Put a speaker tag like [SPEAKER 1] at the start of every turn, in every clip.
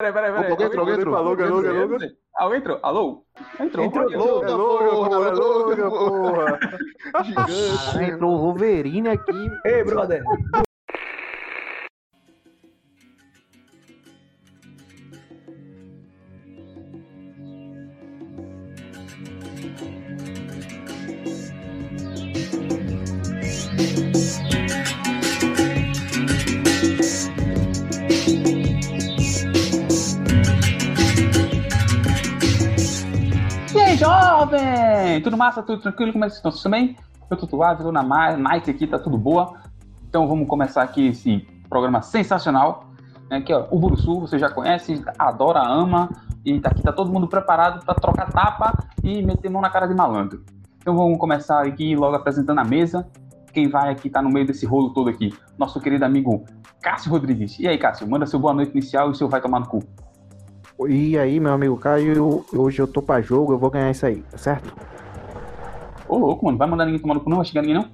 [SPEAKER 1] Peraí, peraí, peraí.
[SPEAKER 2] Alguém entrou, alguém entrou.
[SPEAKER 1] Alô, alô, alô, alô.
[SPEAKER 3] Entrou? Alô? Entrou.
[SPEAKER 1] Entrou,
[SPEAKER 3] olha.
[SPEAKER 1] entrou. É louca, porra, é.
[SPEAKER 2] Gigante.
[SPEAKER 4] Entrou o Wolverine aqui.
[SPEAKER 5] Ei, brother.
[SPEAKER 3] Massa? Tudo tranquilo? Como é que vocês estão? Tudo bem? Eu tô suave, tô na night aqui, tá tudo boa. Então vamos começar aqui esse programa sensacional. Né, ó, o Buruçu, você já conhece, adora, ama. E tá aqui tá todo mundo preparado para trocar tapa e meter mão na cara de malandro. Então vamos começar aqui logo apresentando a mesa. Quem vai aqui tá no meio desse rolo todo aqui? Nosso querido amigo Cássio Rodrigues. E aí, Cássio, manda seu boa noite inicial e o seu vai tomar no cu.
[SPEAKER 4] E aí, meu amigo Caio, hoje eu tô pra jogo, eu vou ganhar isso aí, tá certo?
[SPEAKER 3] Ô, louco, mano, vai mandar ninguém tomar no cu, não? Vai chegar ninguém, não?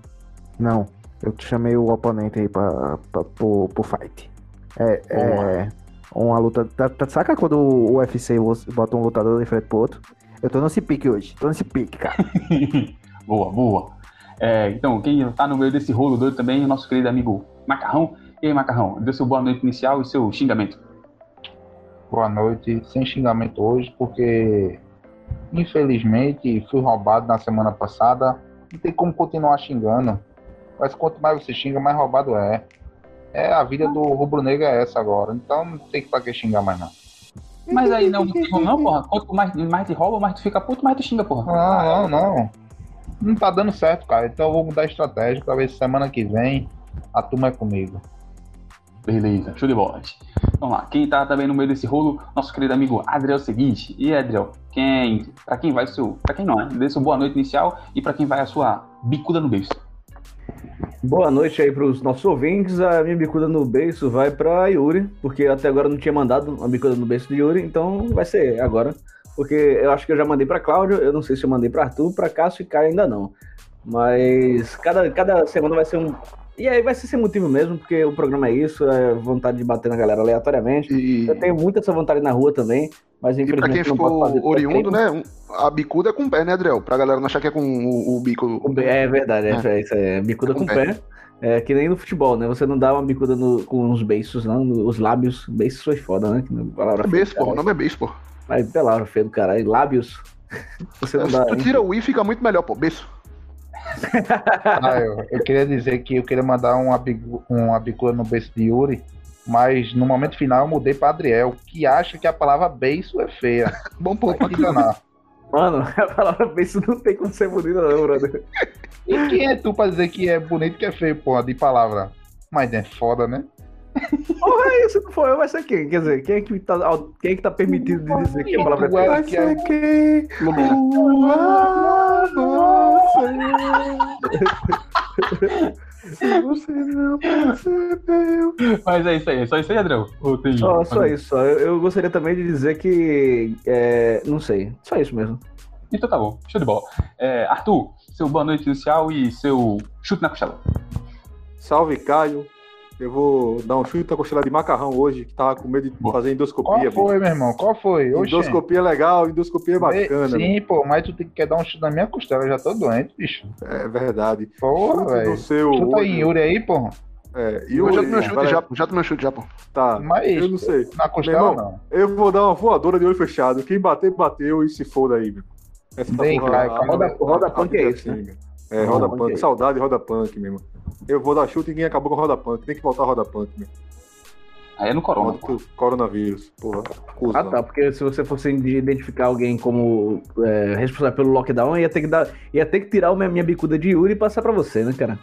[SPEAKER 4] Não, eu te chamei o oponente aí pra, pra, pro, pro fight. É, é uma luta. Tá, tá- saca quando o UFC bota um lutador de frente pro outro? Eu tô nesse pique hoje, tô nesse pique, cara.
[SPEAKER 3] boa, boa. É, então, quem tá no meio desse rolo doido também é o nosso querido amigo Macarrão. E aí, Macarrão, dê seu boa noite inicial e seu xingamento.
[SPEAKER 2] Boa noite, sem xingamento hoje, porque infelizmente fui roubado na semana passada. Não tem como continuar xingando. Mas quanto mais você xinga, mais roubado é. É a vida do rubro-negro é essa agora. Então não tem pra que xingar mais não.
[SPEAKER 3] Mas aí não, não porra. Quanto mais, mais te rouba, mais tu fica puto, mais tu xinga, porra.
[SPEAKER 2] Não, não, não. Não tá dando certo, cara. Então eu vou mudar a estratégia pra ver se semana que vem a turma é comigo.
[SPEAKER 3] Beleza, show de bola. Vamos lá, quem tá também no meio desse rolo, nosso querido amigo Adriel Seguinte. E Adriel, quem, pra quem vai o seu. Pra quem não, né? Dê boa noite inicial e pra quem vai a sua bicuda no beijo.
[SPEAKER 5] Boa noite aí pros nossos ouvintes. A minha bicuda no beiço vai pra Yuri, porque até agora não tinha mandado uma bicuda no beiço de Yuri, então vai ser agora. Porque eu acho que eu já mandei pra Cláudio, eu não sei se eu mandei pra Arthur, pra Cássio e Caio ainda não. Mas cada, cada semana vai ser um. E aí vai ser sem motivo mesmo, porque o programa é isso, é vontade de bater na galera aleatoriamente.
[SPEAKER 2] E,
[SPEAKER 5] Eu tenho muita essa vontade na rua também, mas
[SPEAKER 2] e pra quem
[SPEAKER 5] infelizmente
[SPEAKER 2] ficou oriundo, né? A bicuda é com o pé, né, Adriel? Pra galera não achar que é com o, o bico.
[SPEAKER 5] É verdade, é, é isso é bicuda
[SPEAKER 2] Com
[SPEAKER 5] com,
[SPEAKER 2] pé.
[SPEAKER 5] pé. É que nem no futebol, né? Você não dá uma bicuda no- com os beiços, não. Os lábios. Beiços foi foda, né? Palavra
[SPEAKER 2] É beijo, pô. O nome é beijo, pô.
[SPEAKER 5] Mas palavra feia do caralho. Lábios. Você não dá.
[SPEAKER 2] Tu tira o i fica muito melhor, pô. Beijo. Ah, eu, eu queria dizer que eu queria mandar um abigu, um bicuda no beijo de Yuri, mas no momento final eu mudei pra Adriel, que acha que a palavra beijo é feia.
[SPEAKER 6] Bom ponto.
[SPEAKER 2] Enganar.
[SPEAKER 5] Mano, a palavra beijo não tem como ser bonita, não, brother.
[SPEAKER 2] E quem é tu pra dizer que é bonito que é feio, porra, de palavra? Mas é foda, né?
[SPEAKER 5] Porra, aí, se não for eu, vai ser quem? Quer dizer, quem é que tá, quem é que tá permitido de dizer que a palavra é?
[SPEAKER 2] Vai ser
[SPEAKER 4] quem?
[SPEAKER 6] Lumina.
[SPEAKER 4] Você não percebeu.
[SPEAKER 3] Mas é isso aí, é só isso aí, Adriel. Ou tem-
[SPEAKER 5] Só, só isso, só. Eu, eu gostaria também de dizer que. é, não sei. Só isso mesmo.
[SPEAKER 3] Então tá bom, show de bola. É, Arthur, seu boa noite inicial e seu chute na costela.
[SPEAKER 1] Salve, Caio. Eu vou dar um chute na costela de macarrão hoje, que tava com medo de fazer
[SPEAKER 2] Qual
[SPEAKER 1] endoscopia.
[SPEAKER 2] foi, meu irmão? Qual foi? Oxê.
[SPEAKER 1] Endoscopia é legal, endoscopia é bacana.
[SPEAKER 2] Sim, pô, mas tu tem que dar um chute na minha costela, eu já tô doente, bicho.
[SPEAKER 1] É verdade.
[SPEAKER 2] Porra, velho. Chuta aí,
[SPEAKER 1] olho.
[SPEAKER 2] Yuri aí, porra.
[SPEAKER 1] É, e
[SPEAKER 6] Eu já tomei um
[SPEAKER 1] vai-
[SPEAKER 6] chute já, já tomei um chute já, pô.
[SPEAKER 1] Tá,
[SPEAKER 2] Mas
[SPEAKER 1] eu não sei.
[SPEAKER 2] na costela
[SPEAKER 1] Meu
[SPEAKER 2] não.
[SPEAKER 1] Eu vou dar uma voadora de olho fechado. Quem bater, bateu e se foda aí, meu. Essa
[SPEAKER 2] Bem, Caio,
[SPEAKER 1] a-
[SPEAKER 2] roda-
[SPEAKER 1] a-
[SPEAKER 5] roda
[SPEAKER 1] a-
[SPEAKER 5] punk
[SPEAKER 1] a-
[SPEAKER 5] é isso,
[SPEAKER 1] assim,
[SPEAKER 5] né?
[SPEAKER 1] meu. É, roda
[SPEAKER 5] Roda punk é
[SPEAKER 1] punk.
[SPEAKER 5] isso.
[SPEAKER 1] Saudade de roda punk, meu irmão. Eu vou dar chute e ninguém acabou com roda punk. Tem que voltar a roda punk, meu.
[SPEAKER 3] Aí é no corona, pô.
[SPEAKER 1] coronavírus. Porra. Cusão.
[SPEAKER 5] Ah, tá. Porque se você fosse identificar alguém como é, responsável pelo lockdown, ia ter que dar. Ia ter que tirar a minha, minha bicuda de Yuri e passar pra você, né, cara?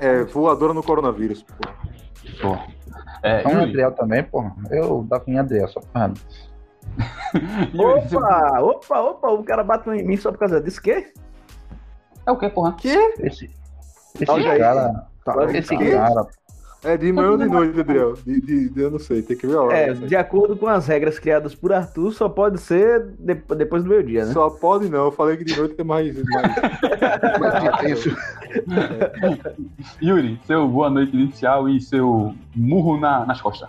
[SPEAKER 1] É, voadora no coronavírus. Porra.
[SPEAKER 3] Pô. É,
[SPEAKER 2] Então,
[SPEAKER 3] Yuri,
[SPEAKER 2] Adriel também, porra. Eu dava em Adriel, só porra.
[SPEAKER 3] Seu-
[SPEAKER 5] Opa, opa, opa, o cara bate em mim só por causa disso, quê?
[SPEAKER 3] é o que, porra?
[SPEAKER 2] Esse, esse
[SPEAKER 5] Olha aí.
[SPEAKER 2] cara.
[SPEAKER 5] Tá,
[SPEAKER 2] Esse
[SPEAKER 5] tá.
[SPEAKER 2] cara.
[SPEAKER 1] É de manhã ou de noite, Adriel? De, de, de- eu não sei, tem que ver a hora.
[SPEAKER 5] É,
[SPEAKER 1] aí.
[SPEAKER 5] de acordo com as regras criadas por Arthur, só pode ser de- depois do meio-dia, né?
[SPEAKER 1] Só pode não, eu falei que de noite é mais. mais...
[SPEAKER 6] Mas intenso.
[SPEAKER 3] Yuri, seu boa noite inicial e seu murro na, nas costas.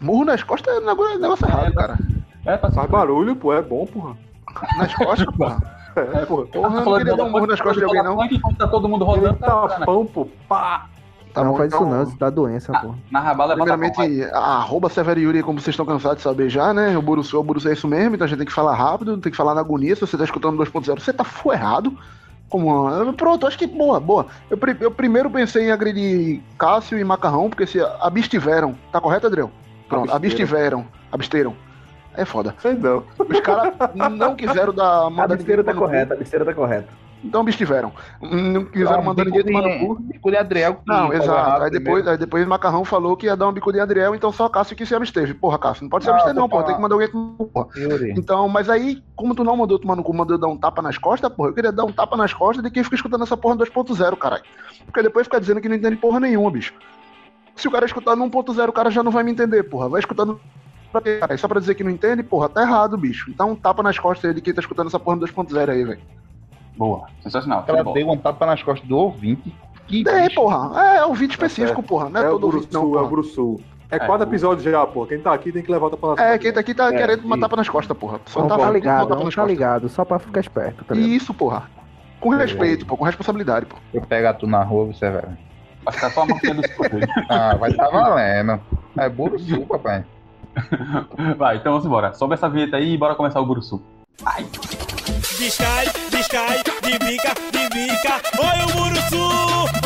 [SPEAKER 6] Murro nas costas é um negócio, errado, cara.
[SPEAKER 3] É, tá
[SPEAKER 1] Faz barulho, pô, é bom, porra.
[SPEAKER 6] Nas costas, porra.
[SPEAKER 1] É, porra.
[SPEAKER 6] Porra, eu não queria dar um murro nas costas de alguém, não.
[SPEAKER 3] Enquanto tá todo mundo rodando, tá,
[SPEAKER 1] tá pão, pô, pá.
[SPEAKER 6] Tá
[SPEAKER 4] não
[SPEAKER 6] bom,
[SPEAKER 4] faz isso não, isso dá doença, pô.
[SPEAKER 3] na rabala é
[SPEAKER 6] Primeiramente, a arroba Severo Yuri, como vocês estão cansados de saber já, né? O Buruçu, o Buruçu é isso mesmo, então a gente tem que falar rápido, tem que falar na agonia. Se você tá escutando 2.0, você tá errado. Como, pronto, acho que boa, boa. Eu, eu primeiro pensei em agredir Cássio e Macarrão, porque se abstiveram. Tá correto, Adriel? Pronto, abstiveram. Absteram. É foda.
[SPEAKER 1] Sei não.
[SPEAKER 6] Os caras não quiseram dar
[SPEAKER 5] A
[SPEAKER 6] mandar
[SPEAKER 5] besteira tá correta, a besteira tá correta.
[SPEAKER 6] Então abstiveram. Não quiseram mandar ninguém tomar no cu.
[SPEAKER 2] Bico de Adriel.
[SPEAKER 6] Não, exato. Aí depois, aí depois o Macarrão falou que ia dar um bico de Adriel, então só Cássio que se absteve. Porra, Cássio, não pode se
[SPEAKER 2] Não,
[SPEAKER 6] abster,
[SPEAKER 2] vou
[SPEAKER 6] não, porra. Tem que mandar alguém porra.
[SPEAKER 2] Yuri.
[SPEAKER 6] Então, mas aí, como tu não mandou tomar no cu, mandou dar um tapa nas costas, porra, eu queria dar um tapa nas costas de quem fica escutando essa porra no 2.0, caralho. Porque depois fica dizendo que não entende porra nenhuma, bicho. Se o cara escutar no 1.0, o cara já não vai me entender, porra. Vai escutar no. Pra quê, cara? Só pra dizer que não entende, porra, tá errado, bicho. Dá um tapa nas costas aí de quem tá escutando essa porra no 2.0 aí, velho.
[SPEAKER 3] Boa, sensacional.
[SPEAKER 2] Ela deu um tapa nas costas do ouvinte. Que
[SPEAKER 6] É,
[SPEAKER 2] bicho.
[SPEAKER 6] porra. É, é um vídeo específico, porra. Não é,
[SPEAKER 1] É o
[SPEAKER 6] todo ouvinte, não,
[SPEAKER 1] é o
[SPEAKER 6] porra.
[SPEAKER 1] Buruçu. É
[SPEAKER 3] É,
[SPEAKER 1] quatro episódios já, pô. Quem tá aqui tem que levar o tapa na
[SPEAKER 6] É, quem tá aqui tá
[SPEAKER 2] É,
[SPEAKER 6] querendo uma tapa nas costas, porra. Só
[SPEAKER 4] Não
[SPEAKER 6] tá
[SPEAKER 4] tá ligado, não
[SPEAKER 6] nas
[SPEAKER 4] tá ligado, só pra ficar esperto, tá ligado?
[SPEAKER 6] Isso, porra. Com respeito, pô, com responsabilidade, pô.
[SPEAKER 2] Eu pego tu na rua, você velho.
[SPEAKER 3] Que tá só a marquinha do escudo.
[SPEAKER 2] Ah, vai tá valendo. É Buruçu, papai.
[SPEAKER 3] Vai, então vamos embora. Sobe essa vinheta aí e bora começar o Guruçu. Vai.
[SPEAKER 7] Descai, descai, de bica, de bica. Olha o Muruçu,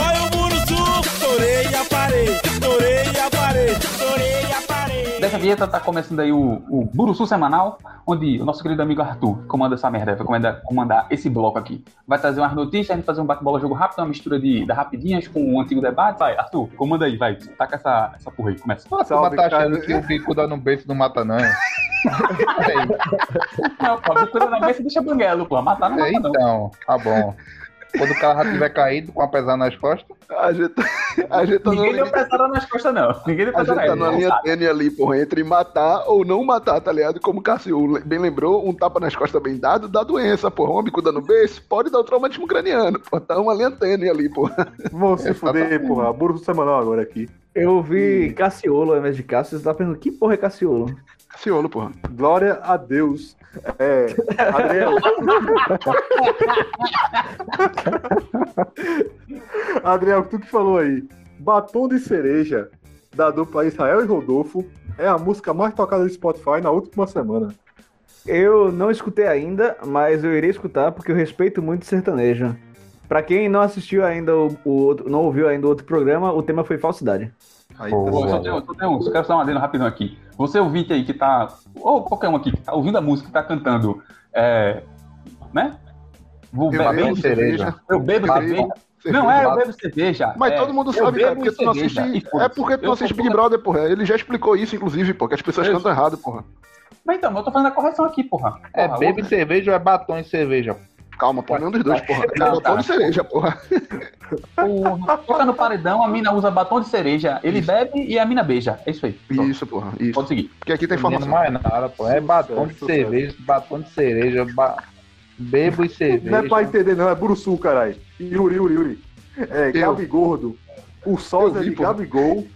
[SPEAKER 7] olha o Muruçu. Torei a parede, torei a parede, torei a parede.
[SPEAKER 3] Dessa vinheta tá começando aí o, o Buruçu semanal, onde o nosso querido amigo Arthur que comanda essa merda, vai comandar, comandar esse bloco aqui. Vai trazer umas notícias, a gente fazer um bate-bola jogo rápido, uma mistura de, da rapidinhas com um antigo debate. Vai, Arthur, comanda aí, vai. Taca essa, essa porra aí, começa.
[SPEAKER 2] A turma
[SPEAKER 1] Salve,
[SPEAKER 2] tá achando
[SPEAKER 1] cara.
[SPEAKER 2] que o bico dá no beijo não mata, não. é?
[SPEAKER 3] Não, pô, mistura na cabeça e deixa banguelo, pô. Matar não mata não.
[SPEAKER 2] então, tá bom. Quando o cara já tiver caído com a pesar nas costas,
[SPEAKER 6] A gente, a gente tá
[SPEAKER 3] Ninguém deu
[SPEAKER 6] linha,
[SPEAKER 3] pesada nas costas, não. Ninguém deu
[SPEAKER 6] a gente
[SPEAKER 3] pesada
[SPEAKER 6] tá numa linha tênue ali, porra, entre matar ou não matar, tá ligado? Como o Cássio bem lembrou, um tapa nas costas bem dado dá doença, porra. Uma bicuda no beijo pode dar o traumatismo craniano, porra. Tá uma linha tênue ali, porra.
[SPEAKER 1] Vão se fuder, porra. Buruçu semanal agora aqui.
[SPEAKER 5] Eu vi Cassiolo ao invés de Cássio, você tá pensando, que porra é Cassiolo?
[SPEAKER 6] Cassiolo, porra.
[SPEAKER 1] Glória a Deus. É, Adriel. Adriel, tu que falou aí. Batom de cereja da dupla Israel e Rodolfo é a música mais tocada do Spotify na última semana.
[SPEAKER 5] Eu não escutei ainda, mas eu irei escutar porque eu respeito muito sertanejo. Pra quem não assistiu ainda o, o outro, não ouviu ainda o outro programa, o tema foi falsidade.
[SPEAKER 1] Aí,
[SPEAKER 2] Pô,
[SPEAKER 1] tá
[SPEAKER 3] só tem, um- só tem um, só quero só um adendo rapidão aqui. Você ouvinte aí que tá. Ou qualquer um aqui que tá ouvindo a música e tá cantando. É. Né? Vou
[SPEAKER 6] Eu bebo cerveja.
[SPEAKER 3] Eu bebo
[SPEAKER 6] Eu
[SPEAKER 3] cerveja.
[SPEAKER 6] bebo
[SPEAKER 3] Não é, eu
[SPEAKER 2] Cerveja.
[SPEAKER 3] bebo cerveja.
[SPEAKER 6] Mas
[SPEAKER 3] é,
[SPEAKER 6] todo mundo
[SPEAKER 3] eu
[SPEAKER 6] sabe, cara,
[SPEAKER 3] bebo
[SPEAKER 6] porque tu não
[SPEAKER 3] cerveja,
[SPEAKER 6] assiste.
[SPEAKER 3] e.
[SPEAKER 6] É porque tu
[SPEAKER 3] Eu
[SPEAKER 6] não assiste Big Brother, porra. Ele já explicou isso, inclusive, pô, que as pessoas
[SPEAKER 3] Isso.
[SPEAKER 6] cantam errado, porra.
[SPEAKER 3] Mas então, eu tô fazendo a correção aqui, porra.
[SPEAKER 2] é
[SPEAKER 3] Porra,
[SPEAKER 2] bebe cerveja ou é batom em cerveja?
[SPEAKER 6] Calma, porra, nenhum dos dois, porra. É
[SPEAKER 3] Não,
[SPEAKER 6] batom
[SPEAKER 3] tá.
[SPEAKER 6] de cereja, porra.
[SPEAKER 3] Porra, toca no paredão, a mina usa batom de cereja, ele bebe e a mina beija. É isso aí. Pronto,
[SPEAKER 6] Isso, porra. Isso.
[SPEAKER 3] Pode seguir.
[SPEAKER 6] Porque aqui tem
[SPEAKER 2] Não
[SPEAKER 6] informação.
[SPEAKER 2] mais nada, pô. É batom de cerveja, batom de cereja, ba... bebo e cerveja.
[SPEAKER 1] Não é pra entender, não, é Buruçu, caralho. Yuri, Yuri, Yuri. É,
[SPEAKER 6] Eu.
[SPEAKER 1] Gabi Gordo, o sósia de
[SPEAKER 6] pô.
[SPEAKER 1] Gabigol,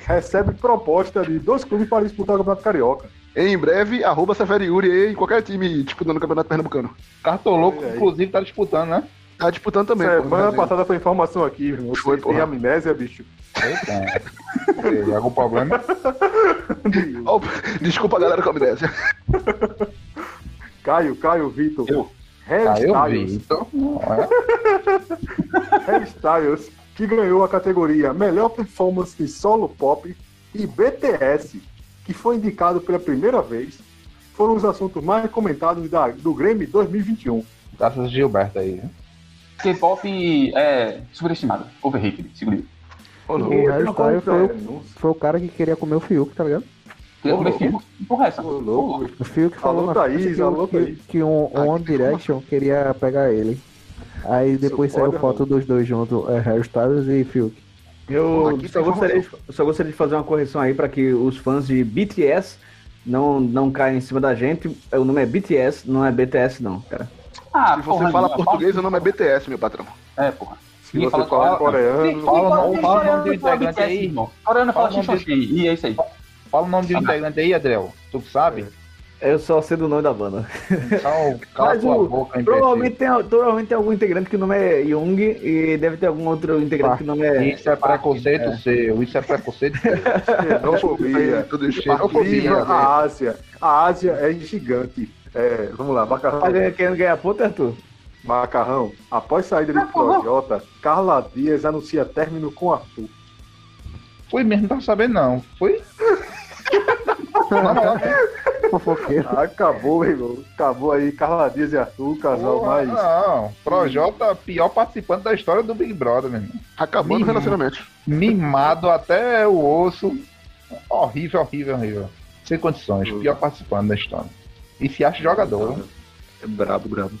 [SPEAKER 1] recebe proposta de dois clubes para disputar o Campeonato Carioca.
[SPEAKER 6] Em breve, arroba Severo Yuri aí em qualquer time disputando o Campeonato Pernambucano.
[SPEAKER 2] Cartoloco,
[SPEAKER 1] É,
[SPEAKER 2] inclusive, tá disputando, né?
[SPEAKER 6] Tá disputando também, pô.
[SPEAKER 1] Semana passada foi informação aqui, irmão.
[SPEAKER 6] Foi,
[SPEAKER 1] tem amnésia, bicho.
[SPEAKER 2] Eita. Tem algum problema?
[SPEAKER 6] Ó, Desculpa, galera, com a amnésia.
[SPEAKER 1] Caio, Caio, Vitor.
[SPEAKER 3] Eu.
[SPEAKER 1] Hairstyles,
[SPEAKER 2] é?
[SPEAKER 1] Hairstyles, que ganhou a categoria Melhor Performance de Solo Pop, e BTS, que foi indicado pela primeira vez, foram os assuntos mais comentados da, do Grammy 2021.
[SPEAKER 2] Graças a Gilberto aí. né?
[SPEAKER 3] K-pop é superestimado, overrated, segundo ele.
[SPEAKER 6] Ô, louco.
[SPEAKER 4] O Hairstyle foi, o-
[SPEAKER 1] Nossa,
[SPEAKER 4] foi o cara que queria comer o Fiuk, tá ligado?
[SPEAKER 3] Queria comer filho. Porra, essa.
[SPEAKER 1] ô, louco.
[SPEAKER 4] O Fiuk falou
[SPEAKER 1] Alô,
[SPEAKER 4] na
[SPEAKER 1] Thaís,
[SPEAKER 4] que,
[SPEAKER 1] alô,
[SPEAKER 4] que,
[SPEAKER 1] Thaís.
[SPEAKER 4] que um,
[SPEAKER 6] Ah,
[SPEAKER 4] One
[SPEAKER 6] que
[SPEAKER 4] Direction queria pegar ele. Aí depois saiu foto dos dois juntos, é, Hairstyles e Fiuk.
[SPEAKER 5] Eu só gostaria, de, eu só gostaria de fazer uma correção aí para que os fãs de BTS não, não caiam em cima da gente. O nome é BTS, não é BTS não, cara.
[SPEAKER 3] Ah,
[SPEAKER 6] Se você
[SPEAKER 3] porra,
[SPEAKER 6] fala português, o nome é BTS, meu patrão.
[SPEAKER 3] É, porra.
[SPEAKER 1] Se você
[SPEAKER 3] fala
[SPEAKER 1] falar
[SPEAKER 3] coreano.
[SPEAKER 2] Fala o
[SPEAKER 3] fala-
[SPEAKER 2] nome-
[SPEAKER 3] ninguém
[SPEAKER 2] fala o
[SPEAKER 3] fala
[SPEAKER 2] nome do
[SPEAKER 3] fala
[SPEAKER 2] integrante aí.
[SPEAKER 3] irmão. Coreano fala
[SPEAKER 2] Fala
[SPEAKER 3] xixoxi, e é isso aí.
[SPEAKER 2] Fala o nome de um integrante aí, Adriel. Tu que sabe?
[SPEAKER 5] Eu só sei do nome da banda.
[SPEAKER 2] Então, cala tua
[SPEAKER 5] o-
[SPEAKER 2] boca.
[SPEAKER 5] Provavelmente tem, provavelmente tem algum integrante que o nome é Jung e deve ter algum outro integrante que o nome é.
[SPEAKER 2] Isso é preconceito seu, isso é preconceito seu.
[SPEAKER 1] Xenofobia.
[SPEAKER 6] Tudo né?
[SPEAKER 1] a Ásia. A Ásia é gigante. É, vamos lá, macarrão.
[SPEAKER 5] Tá ganhando- querendo ganhar ponto, Arthur?
[SPEAKER 1] Macarrão. Após saída de Projota, Carla Dias anuncia término com Arthur.
[SPEAKER 2] Foi mesmo, não tava sabendo não. Foi?
[SPEAKER 4] Fofoqueiro.
[SPEAKER 1] Acabou, meu irmão. Acabou aí. Carla Dias e Arthur, casal
[SPEAKER 2] porra,
[SPEAKER 1] mais.
[SPEAKER 2] Não, Projota, pior participante da história do Big Brother, meu irmão.
[SPEAKER 6] Acabou no relacionamento.
[SPEAKER 2] Mimado até o osso. Horrível, horrível, horrível. Sem condições, pior participante da história. E se acha jogador.
[SPEAKER 1] É brabo, brabo.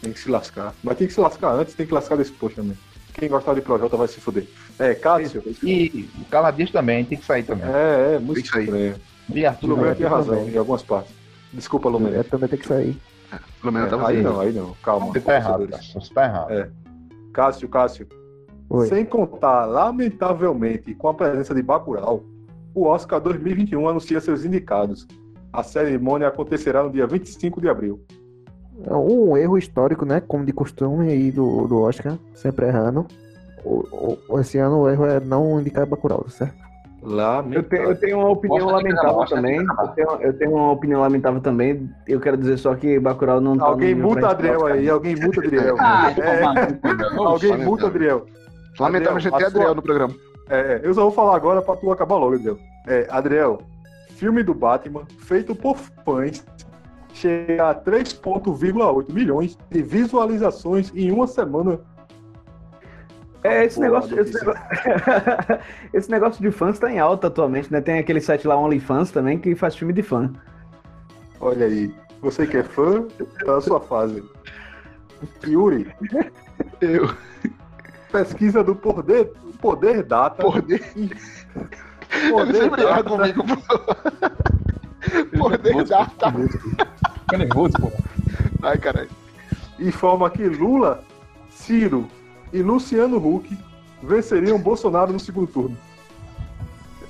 [SPEAKER 1] Tem que se lascar. Mas tem que se lascar antes, tem que lascar desse post também. Quem gostar de Projota vai se fuder. É, Cássio.
[SPEAKER 2] E o Caladias também, tem que sair também.
[SPEAKER 1] É, é, muito
[SPEAKER 6] Tem que sair.
[SPEAKER 1] estranho.
[SPEAKER 2] E Arthur
[SPEAKER 1] Lumena
[SPEAKER 2] também.
[SPEAKER 1] tem razão em algumas partes. Desculpa, Lumena.
[SPEAKER 4] É, também tem que sair.
[SPEAKER 1] É,
[SPEAKER 6] tava
[SPEAKER 1] aí não, aí não. Calma.
[SPEAKER 2] Você tá errado. Você tá errado.
[SPEAKER 1] É. Cássio, Cássio.
[SPEAKER 4] Oi.
[SPEAKER 1] Sem contar, lamentavelmente, com a presença de Bacurau, o Oscar 2021 anuncia seus indicados. A cerimônia acontecerá no dia 25 de abril.
[SPEAKER 4] É Um erro histórico, né? Como de costume aí do, do Oscar, sempre errando. O, o- esse ano o erro é não indicar Bacurau, certo?
[SPEAKER 1] Lá,
[SPEAKER 5] Eu tenho, eu tenho uma opinião
[SPEAKER 3] que
[SPEAKER 5] lamentável também. Eu tenho, eu tenho uma opinião lamentável também. Eu quero dizer só que Bacurau não tá
[SPEAKER 1] Alguém multa Adriel aí, alguém multa Adriel.
[SPEAKER 3] Ah,
[SPEAKER 1] É, alguém multa Adriel.
[SPEAKER 6] Tem
[SPEAKER 1] a sua-
[SPEAKER 6] Adriel no programa.
[SPEAKER 1] É, eu só vou falar agora pra tu acabar logo, Adriel. É, Adriel, filme do Batman, feito por fãs, chega a 3,8 milhões de visualizações em uma semana.
[SPEAKER 5] É, esse negócio, esse, negócio... esse negócio de fãs tá em alta atualmente, né? Tem aquele site lá, OnlyFans, também, que faz filme de fã.
[SPEAKER 1] Olha aí, você que é fã, tá na sua fase. Yuri,
[SPEAKER 6] Eu,
[SPEAKER 1] pesquisa do Poder, poder Data.
[SPEAKER 6] poder.
[SPEAKER 1] Poder Data
[SPEAKER 6] comigo, pô. Poder data.
[SPEAKER 3] Fica nervoso, pô.
[SPEAKER 6] Ai, caralho.
[SPEAKER 1] informa que Lula, Ciro e Luciano Huck venceriam Bolsonaro no segundo turno.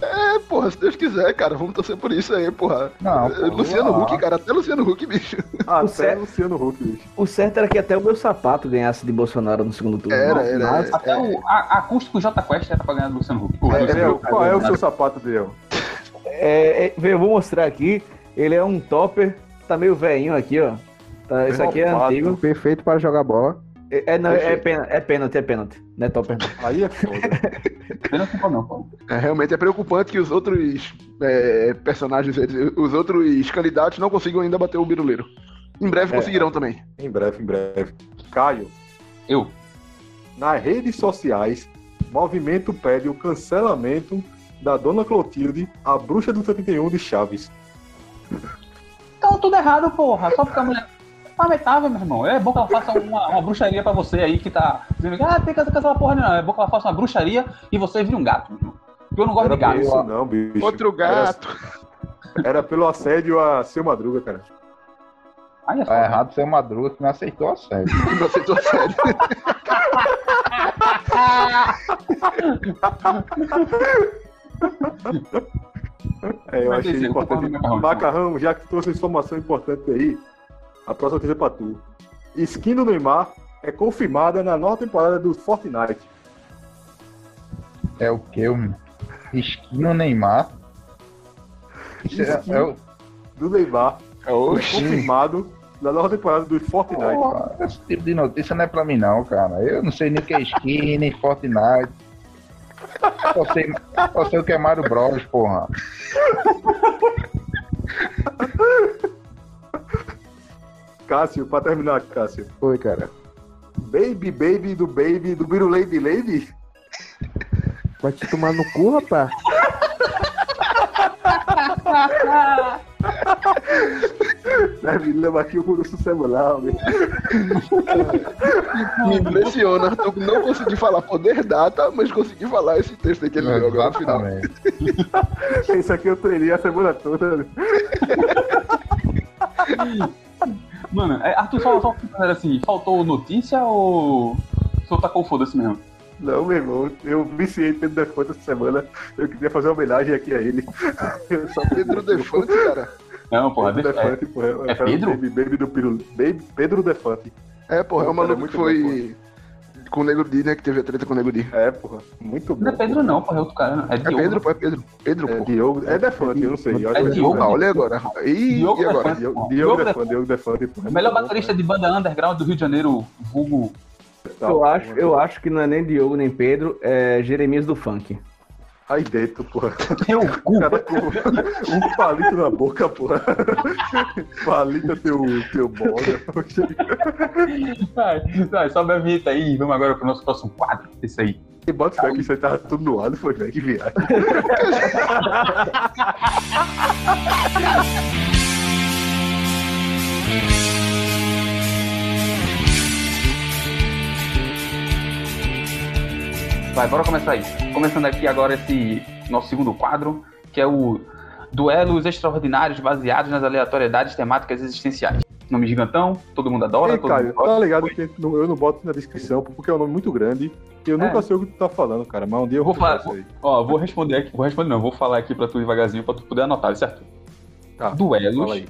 [SPEAKER 6] É, porra, se Deus quiser, cara, vamos torcer por isso aí, porra.
[SPEAKER 2] Não,
[SPEAKER 6] É,
[SPEAKER 2] pô,
[SPEAKER 6] Luciano
[SPEAKER 2] não.
[SPEAKER 6] Huck, cara, até Luciano Huck, bicho.
[SPEAKER 1] Até
[SPEAKER 5] certo.
[SPEAKER 1] Luciano Huck, bicho.
[SPEAKER 5] O certo era que até o meu sapato ganhasse de Bolsonaro no segundo turno.
[SPEAKER 6] Era,
[SPEAKER 5] Mas-
[SPEAKER 6] era.
[SPEAKER 5] mas-
[SPEAKER 3] Até o a, acústico J Quest era pra ganhar do Luciano Huck. O
[SPEAKER 1] É,
[SPEAKER 3] Luciano Huck.
[SPEAKER 1] qual é o seu sapato, Adriel?
[SPEAKER 5] É, é, eu vou mostrar aqui. Ele é um topper, tá meio velhinho aqui, ó. Tá, isso aqui é antigo.
[SPEAKER 4] Perfeito para jogar bola.
[SPEAKER 5] É, é, não, é, pênalti, é pênalti, é pênalti. Não é topper, não.
[SPEAKER 1] Aí é foda.
[SPEAKER 3] Não problema, pô.
[SPEAKER 6] É, realmente é preocupante que os outros é, personagens, os outros candidatos não consigam ainda bater o biruleiro. Em breve
[SPEAKER 5] É.
[SPEAKER 6] conseguirão também.
[SPEAKER 1] em breve, em breve. Caio,
[SPEAKER 3] Eu.
[SPEAKER 1] nas redes sociais, movimento pede o cancelamento da Dona Clotilde, a bruxa do 71 de Chaves.
[SPEAKER 3] Então tudo errado, porra. Só porque a mulher. Lamentável, meu irmão. É bom que ela faça uma, uma bruxaria pra você aí que tá dizendo que ah, tem que essa porra, não. É bom que ela faça uma bruxaria e você vire um gato, meu irmão. Porque eu não gosto
[SPEAKER 1] Era
[SPEAKER 3] de gato.
[SPEAKER 1] isso não, bicho.
[SPEAKER 6] Outro gato.
[SPEAKER 1] Era, era pelo assédio a seu Madruga, cara.
[SPEAKER 3] É
[SPEAKER 2] Tá
[SPEAKER 3] foda.
[SPEAKER 2] errado ser madruga que não aceitou a sério.
[SPEAKER 6] Não aceitou a sério.
[SPEAKER 1] É, eu achei importante.
[SPEAKER 3] com o Macarrão.
[SPEAKER 1] Já que tu trouxe informação importante aí, a próxima notícia é pra tu. Skin do Neymar é confirmada na nova temporada do Fortnite.
[SPEAKER 2] É o que? Um esquino Neymar. Isso é,
[SPEAKER 1] Skin
[SPEAKER 2] é o-
[SPEAKER 1] do Neymar é
[SPEAKER 6] Oxi.
[SPEAKER 1] confirmado na nova temporada do Fortnite.
[SPEAKER 2] Porra, esse tipo de notícia não é pra mim não, cara. Eu não sei nem o que é skin, nem Fortnite. Só sei, só sei o que é Mario Bros, porra.
[SPEAKER 1] Cássio, pra terminar, Cássio.
[SPEAKER 4] Oi, cara.
[SPEAKER 1] Baby, baby do baby do Biru Lady Lady?
[SPEAKER 4] Vai te tomar no cu, rapaz.
[SPEAKER 1] Deve levar aqui o curso semanal. meu.
[SPEAKER 6] Me impressiona, Arthur, não consegui falar poder data, mas consegui falar esse texto aí que ele agora no final.
[SPEAKER 1] Isso aqui eu treinei a semana toda.
[SPEAKER 3] Mano, é, Arthur, só, só assim, faltou notícia ou só tacou foda-se mesmo?
[SPEAKER 1] Não, meu irmão, eu viciei Pedro Defante essa semana. Eu queria fazer uma homenagem aqui a ele. Eu só
[SPEAKER 6] Pedro Defante, cara.
[SPEAKER 3] Não, porra,
[SPEAKER 1] Pedro
[SPEAKER 3] deixa- é,
[SPEAKER 1] Defante, porra. eu
[SPEAKER 3] é
[SPEAKER 1] quero
[SPEAKER 3] Pedro?
[SPEAKER 1] Baby, baby do Piru. Baby, Pedro Defante.
[SPEAKER 6] É, porra, é
[SPEAKER 1] Cara,
[SPEAKER 6] maluco
[SPEAKER 1] muito
[SPEAKER 6] que
[SPEAKER 1] bom,
[SPEAKER 6] foi com o Nego Di, né? Que teve a treta com o Nego Di.
[SPEAKER 1] É, porra. Muito bom.
[SPEAKER 3] Não é Pedro, não, porra, é outro cara. não. É
[SPEAKER 6] É
[SPEAKER 3] Diogo.
[SPEAKER 6] Pedro, pô, é Pedro. Pedro,
[SPEAKER 1] É. Diogo. É Defante, eu não sei. Eu
[SPEAKER 3] É Diogo.
[SPEAKER 6] Ah, olha agora. Ih,
[SPEAKER 3] Diogo
[SPEAKER 6] e agora?
[SPEAKER 3] Defante.
[SPEAKER 1] Diogo,
[SPEAKER 3] Diogo Defante.
[SPEAKER 1] Defante, Diogo Defante.
[SPEAKER 3] O melhor baterista de banda underground do Rio de Janeiro, vulgo.
[SPEAKER 5] Eu acho, eu acho que não é nem Diogo nem Pedro, é Jeremias do Funk.
[SPEAKER 1] Aí dentro, porra.
[SPEAKER 3] Teu cu.
[SPEAKER 1] O cara com um palito na boca, porra. Palito teu, teu bola.
[SPEAKER 3] Vai, vai, sobe a vinheta aí. Vamos agora pro nosso próximo quadro. Isso aí.
[SPEAKER 1] E bota fé que isso aí tava tudo no ar, foi, velho. Que viagem.
[SPEAKER 3] Vai, bora começar aí. Começando aqui agora esse nosso segundo quadro, que é o Duelos Extraordinários baseados nas aleatoriedades temáticas existenciais. Nome gigantão, todo mundo adora,
[SPEAKER 1] Ei,
[SPEAKER 3] todo
[SPEAKER 1] Caio,
[SPEAKER 3] mundo
[SPEAKER 1] tá ligado que eu não boto na descrição porque é um nome muito grande e eu nunca
[SPEAKER 3] É.
[SPEAKER 1] sei o que tu tá falando, cara. Mas um dia eu
[SPEAKER 3] Vou
[SPEAKER 1] falar.
[SPEAKER 3] Ó, vou responder aqui, vou responder não, vou falar aqui pra tu devagarzinho pra tu poder anotar, certo?
[SPEAKER 1] Tá,
[SPEAKER 3] Duelos,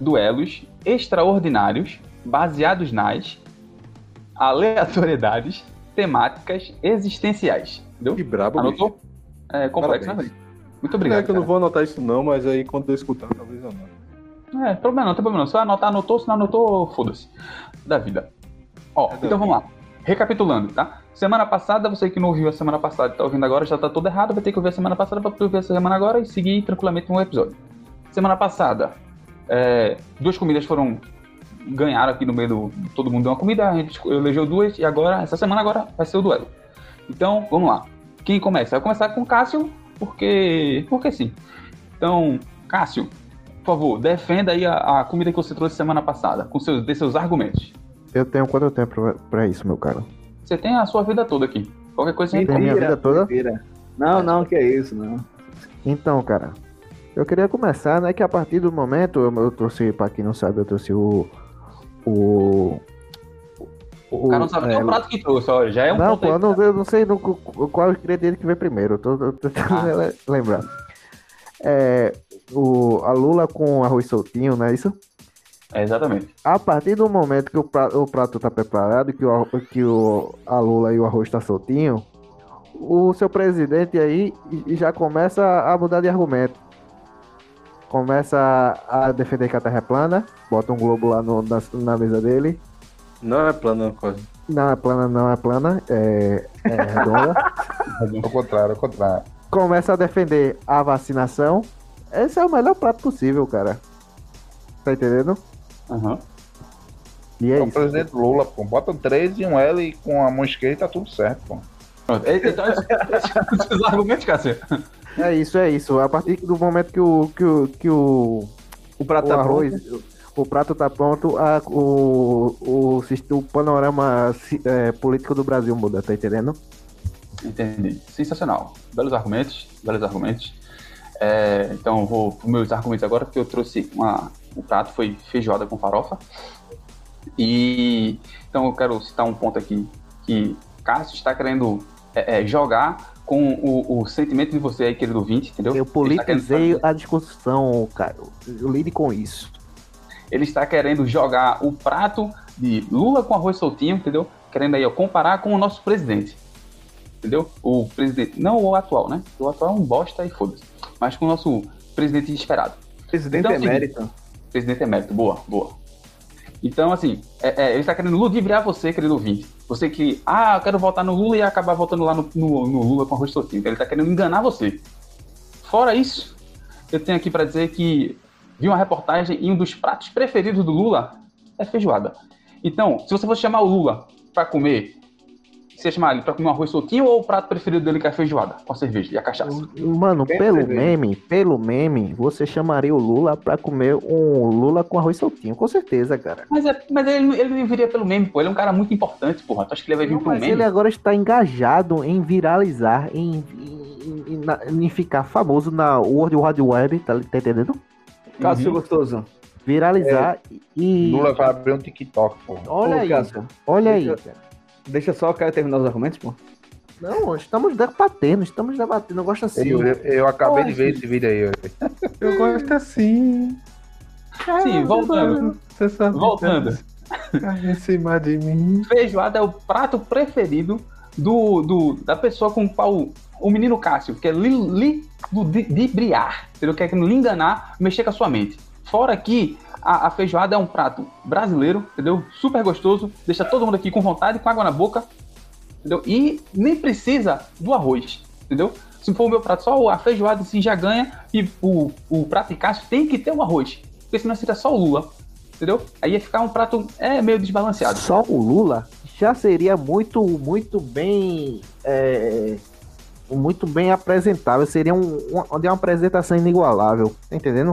[SPEAKER 3] duelos extraordinários baseados nas aleatoriedades temáticas existenciais. Entendeu?
[SPEAKER 1] Que brabo,
[SPEAKER 3] Anotou? É complexo,
[SPEAKER 1] Parabéns.
[SPEAKER 3] né? Muito
[SPEAKER 1] bicho.
[SPEAKER 3] obrigado.
[SPEAKER 1] é que eu não vou anotar isso não, mas aí quando eu escutar, talvez eu não.
[SPEAKER 3] É, problema não, tem problema não. Se anotar, anotou, se não anotou, foda-se. Da vida. Ó,
[SPEAKER 1] É da
[SPEAKER 3] então vamos lá. Recapitulando, tá? Semana passada, você que não ouviu a semana passada e tá ouvindo agora, já tá tudo errado, vai ter que ouvir a semana passada pra tu ouvir a semana agora e seguir tranquilamente um episódio. Semana passada, é, duas comidas foram. Ganharam aqui no meio do. Todo mundo deu uma comida, a gente elegeu duas e agora, essa semana agora, vai ser o duelo. Então, vamos lá. Quem começa? Vai começar com o Cássio, porque. Porque sim. Então, Cássio, por favor, defenda aí a, a comida que você trouxe semana passada, com seus, dê seus argumentos.
[SPEAKER 4] Eu tenho quanto tempo pra, pra isso, meu caro?
[SPEAKER 3] Você tem a sua vida toda aqui. Qualquer coisa você
[SPEAKER 4] Tem minha vida toda?
[SPEAKER 5] mentira. Não, não, que é isso, não.
[SPEAKER 4] Então, cara, eu queria começar, né, que a partir do momento, eu, eu trouxe, pra quem não sabe, eu trouxe o... O...
[SPEAKER 3] O cara não sabe nem
[SPEAKER 4] é,
[SPEAKER 3] o prato que trouxe, olha, já é um
[SPEAKER 4] não, pô, eu não, eu não sei no, qual ingrediente que vem primeiro, eu tô, tô tentando
[SPEAKER 3] Ah.
[SPEAKER 4] le- lembrar. É, o, a lula com arroz soltinho, não é isso?
[SPEAKER 3] É, exatamente.
[SPEAKER 4] A partir do momento que o prato, o prato tá preparado, que, o, que o, a lula e o arroz tá soltinho, o seu presidente aí já começa a mudar de argumento. Começa a, defender que a Terra é plana, bota um globo lá no- na, na mesa dele.
[SPEAKER 1] Não é plano, quase.
[SPEAKER 4] Não é plana, não é plana, é, é redonda.
[SPEAKER 2] Ao contrário, ao contrário.
[SPEAKER 4] começa a defender a vacinação. Esse é o melhor prato possível, cara. Tá entendendo?
[SPEAKER 3] Aham.
[SPEAKER 4] E é
[SPEAKER 2] É o
[SPEAKER 4] isso.
[SPEAKER 2] presidente Lula, pô. Bota um 3 e um L com a mão esquerda e tá tudo certo, pô.
[SPEAKER 3] Pronto. E- Então, esses argumentos, Cássio.
[SPEAKER 4] É isso, é isso. A partir do momento que o, que o, que o,
[SPEAKER 5] O prato
[SPEAKER 4] o
[SPEAKER 5] tá
[SPEAKER 4] arroz, o prato tá pronto, a, o, o, o panorama é, político do Brasil muda, tá entendendo?
[SPEAKER 3] Entendi. Sensacional. Belos argumentos, belos argumentos. É, então, vou para meus argumentos agora, porque eu trouxe uma. O prato foi feijoada com farofa. E então eu quero citar um ponto aqui que Cássio está querendo é, é, jogar com o, o sentimento de você aí, querido ouvinte, entendeu?
[SPEAKER 4] Eu
[SPEAKER 3] querendo
[SPEAKER 4] politizei a discussão, cara. Eu lide com isso.
[SPEAKER 3] ele está querendo jogar o prato de Lula com arroz soltinho, entendeu? Querendo aí ó, comparar com o nosso presidente. Entendeu? O presidente, não o atual, né? O atual é um bosta e foda-se. Mas com o nosso presidente esperado.
[SPEAKER 5] Presidente
[SPEAKER 3] Então, é
[SPEAKER 5] emérito.
[SPEAKER 3] Presidente emérito, boa, boa. Então, assim, é- é, ele está querendo ludibriar você, querido ouvinte. Você que, ah, eu quero votar no Lula e acabar votando lá no, no- no Lula com arroz. Então, ele está querendo enganar você. Fora isso, eu tenho aqui para dizer que vi uma reportagem e um dos pratos preferidos do Lula é feijoada. Então, se você fosse chamar o Lula para comer, chamar ele para comer um arroz soltinho ou o prato preferido dele que é a feijoada, com a cerveja e a cachaça?
[SPEAKER 4] Mano, pelo
[SPEAKER 5] cerveja.
[SPEAKER 4] meme, pelo meme, você chamaria o Lula pra comer um Lula com arroz soltinho, com certeza, cara.
[SPEAKER 3] Mas, é, mas ele, ele não viria pelo meme, pô. Ele é um cara muito importante, porra. Tu acha que ele vai vir
[SPEAKER 4] Não,
[SPEAKER 3] pelo
[SPEAKER 4] mas
[SPEAKER 3] meme?
[SPEAKER 4] ele agora está engajado em viralizar, em, em, em- em ficar famoso na World Wide Web, tá, tá entendendo?
[SPEAKER 5] Cássio
[SPEAKER 3] Uhum.
[SPEAKER 5] Gostoso.
[SPEAKER 4] Viralizar e.
[SPEAKER 2] Lula vai abrir um TikTok, pô.
[SPEAKER 4] Olha
[SPEAKER 5] Ô,
[SPEAKER 4] aí,
[SPEAKER 5] Cássio,
[SPEAKER 4] cara. olha aí, cara.
[SPEAKER 5] Deixa só o Caio terminar os argumentos, pô.
[SPEAKER 4] Não, estamos debatendo, estamos debatendo. Eu gosto assim.
[SPEAKER 2] Eu, eu acabei de ver esse vídeo aí. Yuri.
[SPEAKER 1] Eu gosto assim.
[SPEAKER 3] Sim, voltando.
[SPEAKER 1] Você sabe
[SPEAKER 3] Voltando.
[SPEAKER 1] em cima de mim.
[SPEAKER 3] Feijoada é o prato preferido do, do, da pessoa com o qual o menino Cássio quer li, li, ludi- ludibriar, entendeu? Quer lhe enganar, mexer com a sua mente. Fora que a, a feijoada é um prato brasileiro, entendeu? Super gostoso, deixa todo mundo aqui com vontade, com água na boca, entendeu? E nem precisa do arroz, entendeu? Se for o meu prato só, a feijoada assim já ganha e o, o prato de Cássio tem que ter o arroz, porque senão seria só o Lula, entendeu? Aí ia ficar um prato é, meio desbalanceado.
[SPEAKER 4] Só o Lula já seria muito, muito bem. é, muito bem apresentável. Seria um, uma, de uma apresentação inigualável. Tá entendendo?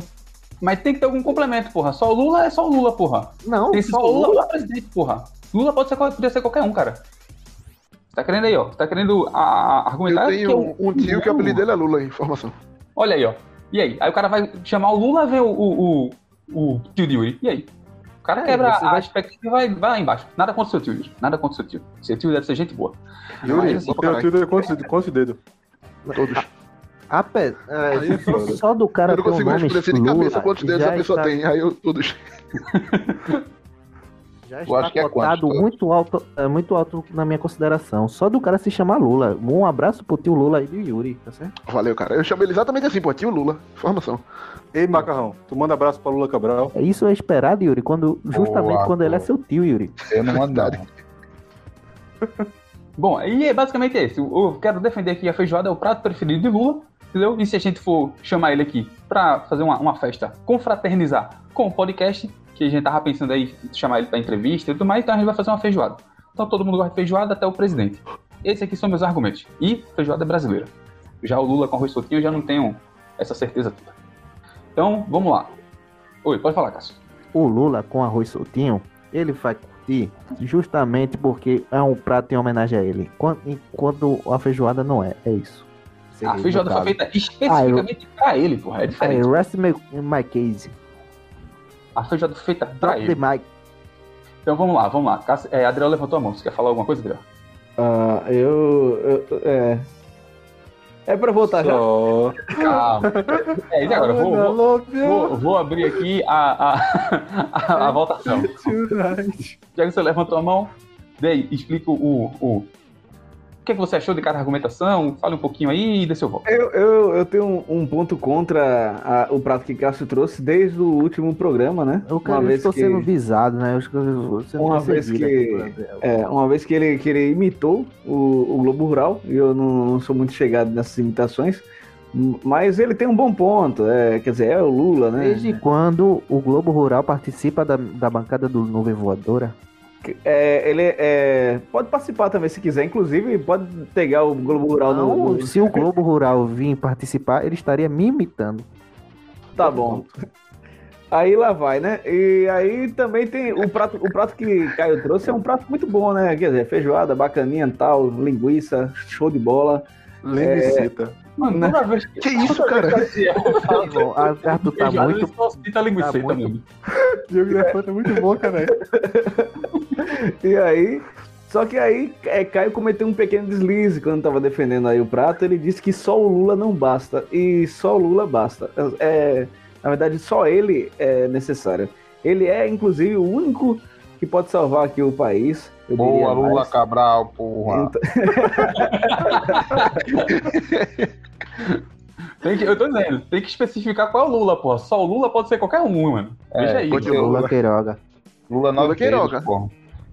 [SPEAKER 3] Mas tem que ter algum complemento, porra. Só o Lula é só o Lula, porra.
[SPEAKER 4] Não,
[SPEAKER 3] Tem só o Lula pra presidente, porra. Lula pode ser, podia ser qualquer um, cara. Você tá querendo aí, ó. Você tá querendo a, a-
[SPEAKER 6] Eu
[SPEAKER 3] argumentar
[SPEAKER 6] tenho
[SPEAKER 3] que
[SPEAKER 6] um, um tio que o apelido dele é Lula, informação.
[SPEAKER 3] Olha aí, ó. E aí? Aí o cara vai chamar o Lula, vem o, o, o, o tio de Yuri. E aí? O cara
[SPEAKER 4] Aí
[SPEAKER 3] quebra a
[SPEAKER 4] vai-
[SPEAKER 3] expectativa e vai, vai lá embaixo. Nada contra o seu tio, Yuri. Nada contra o seu tio. Seu tio deve ser gente boa.
[SPEAKER 1] Yuri,
[SPEAKER 3] Mas,
[SPEAKER 1] eu tenho tudo quantos, quantos dedos?
[SPEAKER 6] Todos.
[SPEAKER 1] Aí é
[SPEAKER 4] só, só do cara
[SPEAKER 6] eu não
[SPEAKER 4] um
[SPEAKER 6] consigo
[SPEAKER 4] nome
[SPEAKER 6] responder de
[SPEAKER 4] Lula,
[SPEAKER 6] cabeça quantos dedos
[SPEAKER 4] já
[SPEAKER 6] a pessoa
[SPEAKER 4] está-
[SPEAKER 6] tem. Aí eu todos.
[SPEAKER 4] Já
[SPEAKER 2] Eu
[SPEAKER 4] está
[SPEAKER 2] acho que é
[SPEAKER 4] cotado
[SPEAKER 2] quantos?
[SPEAKER 4] muito alto, é, muito alto na minha consideração. Só do cara se chamar Lula. Um abraço pro tio Lula aí do Yuri, tá certo?
[SPEAKER 6] Valeu, cara. Eu chamo ele exatamente assim, pô, tio Lula. Informação.
[SPEAKER 1] Ei, Macarrão, tu manda abraço pra Lula Cabral.
[SPEAKER 4] É Isso é esperado, Yuri, quando, justamente
[SPEAKER 2] Boa,
[SPEAKER 4] quando ele é seu tio, Yuri.
[SPEAKER 2] Eu não mando nada.
[SPEAKER 3] Bom, e é basicamente esse. Eu quero defender aqui a feijoada é o prato preferido de Lula, entendeu? E se a gente for chamar ele aqui pra fazer uma, uma festa, confraternizar com o podcast, que a gente tava pensando aí chamar ele pra entrevista e tudo mais, então a gente vai fazer uma feijoada. Então todo mundo gosta de feijoada, até o presidente. Esses aqui são meus argumentos. E feijoada brasileira. Já o Lula com arroz soltinho eu já não tenho essa certeza toda. Então, vamos lá. Oi, pode falar, Cássio.
[SPEAKER 4] O Lula com arroz soltinho, ele vai curtir justamente porque é um prato em homenagem a ele. Enquanto a feijoada não é, é isso.
[SPEAKER 3] A feijoada foi
[SPEAKER 4] foi
[SPEAKER 3] feita especificamente pra ele, porra. É
[SPEAKER 4] É,
[SPEAKER 3] diferente.
[SPEAKER 4] rest my, my case.
[SPEAKER 3] A feijoada foi feita pra
[SPEAKER 4] Drop
[SPEAKER 3] ele.
[SPEAKER 4] mic.
[SPEAKER 3] Então vamos lá, vamos lá. Cássio- É, Adriel levantou a mão. Você quer falar alguma coisa, Adriel?
[SPEAKER 5] Ah, eu, eu- É. É pra voltar já.
[SPEAKER 1] Só.
[SPEAKER 3] Calma. É, e agora? Vou, vou, vou- vou abrir aqui a, a, a, a votação.
[SPEAKER 1] tonight.
[SPEAKER 3] Já que você levantou a mão, daí explica o, o que, é que você achou de cada argumentação. Fale um pouquinho aí e dê seu voto.
[SPEAKER 5] Eu, eu, eu tenho um, um ponto contra a- o prato que Cássio trouxe desde o último programa, né?
[SPEAKER 4] Eu quero, estou
[SPEAKER 5] que,
[SPEAKER 4] sendo visado, né? Eu estou sendo
[SPEAKER 5] Uma vez que-
[SPEAKER 4] aqui
[SPEAKER 5] é, uma vez que ele, que ele imitou o, o Globo Rural, e eu não, não sou muito chegado nessas imitações, mas ele tem um bom ponto. É, quer dizer, é o Lula, né?
[SPEAKER 4] Desde quando o Globo Rural participa da, da bancada do Nuvem Voadora?
[SPEAKER 5] É, ele é, pode participar também se quiser, inclusive pode pegar o Globo Rural no,
[SPEAKER 4] Não,
[SPEAKER 5] no-
[SPEAKER 4] se o Globo Rural vir participar, ele estaria me imitando.
[SPEAKER 5] Tá bom. Aí lá vai, né? E aí também tem o prato, o prato que Caio trouxe é um prato muito bom, né? Quer dizer, feijoada, bacaninha e tal, linguiça, show de bola.
[SPEAKER 1] Lembricita.
[SPEAKER 3] Mano,
[SPEAKER 5] Né?
[SPEAKER 3] toda vez
[SPEAKER 6] Que isso, cara?
[SPEAKER 3] de
[SPEAKER 4] Bom, a Arthur tá muito.
[SPEAKER 3] ele só cita linguiça
[SPEAKER 4] tá muito-.
[SPEAKER 1] Diogo da é muito bom, cara.
[SPEAKER 5] E aí. Só que aí é, Caio cometeu um pequeno deslize quando tava defendendo aí o prato. Ele disse que só o Lula não basta. E só o Lula basta. É, na verdade, só ele é necessário. Ele é, inclusive, o único que pode salvar aqui o país. Eu diria
[SPEAKER 2] Boa, Lula
[SPEAKER 5] mais.
[SPEAKER 2] Cabral, porra.
[SPEAKER 5] Então-
[SPEAKER 3] Tem que, eu tô dizendo, tem que especificar qual é o Lula, porra. Só o Lula pode ser qualquer um, mano. Veja aí.
[SPEAKER 6] pode
[SPEAKER 3] Lula,
[SPEAKER 4] Lula Queiroga.
[SPEAKER 2] Lula nove
[SPEAKER 6] Lula Queiroga.
[SPEAKER 2] porra.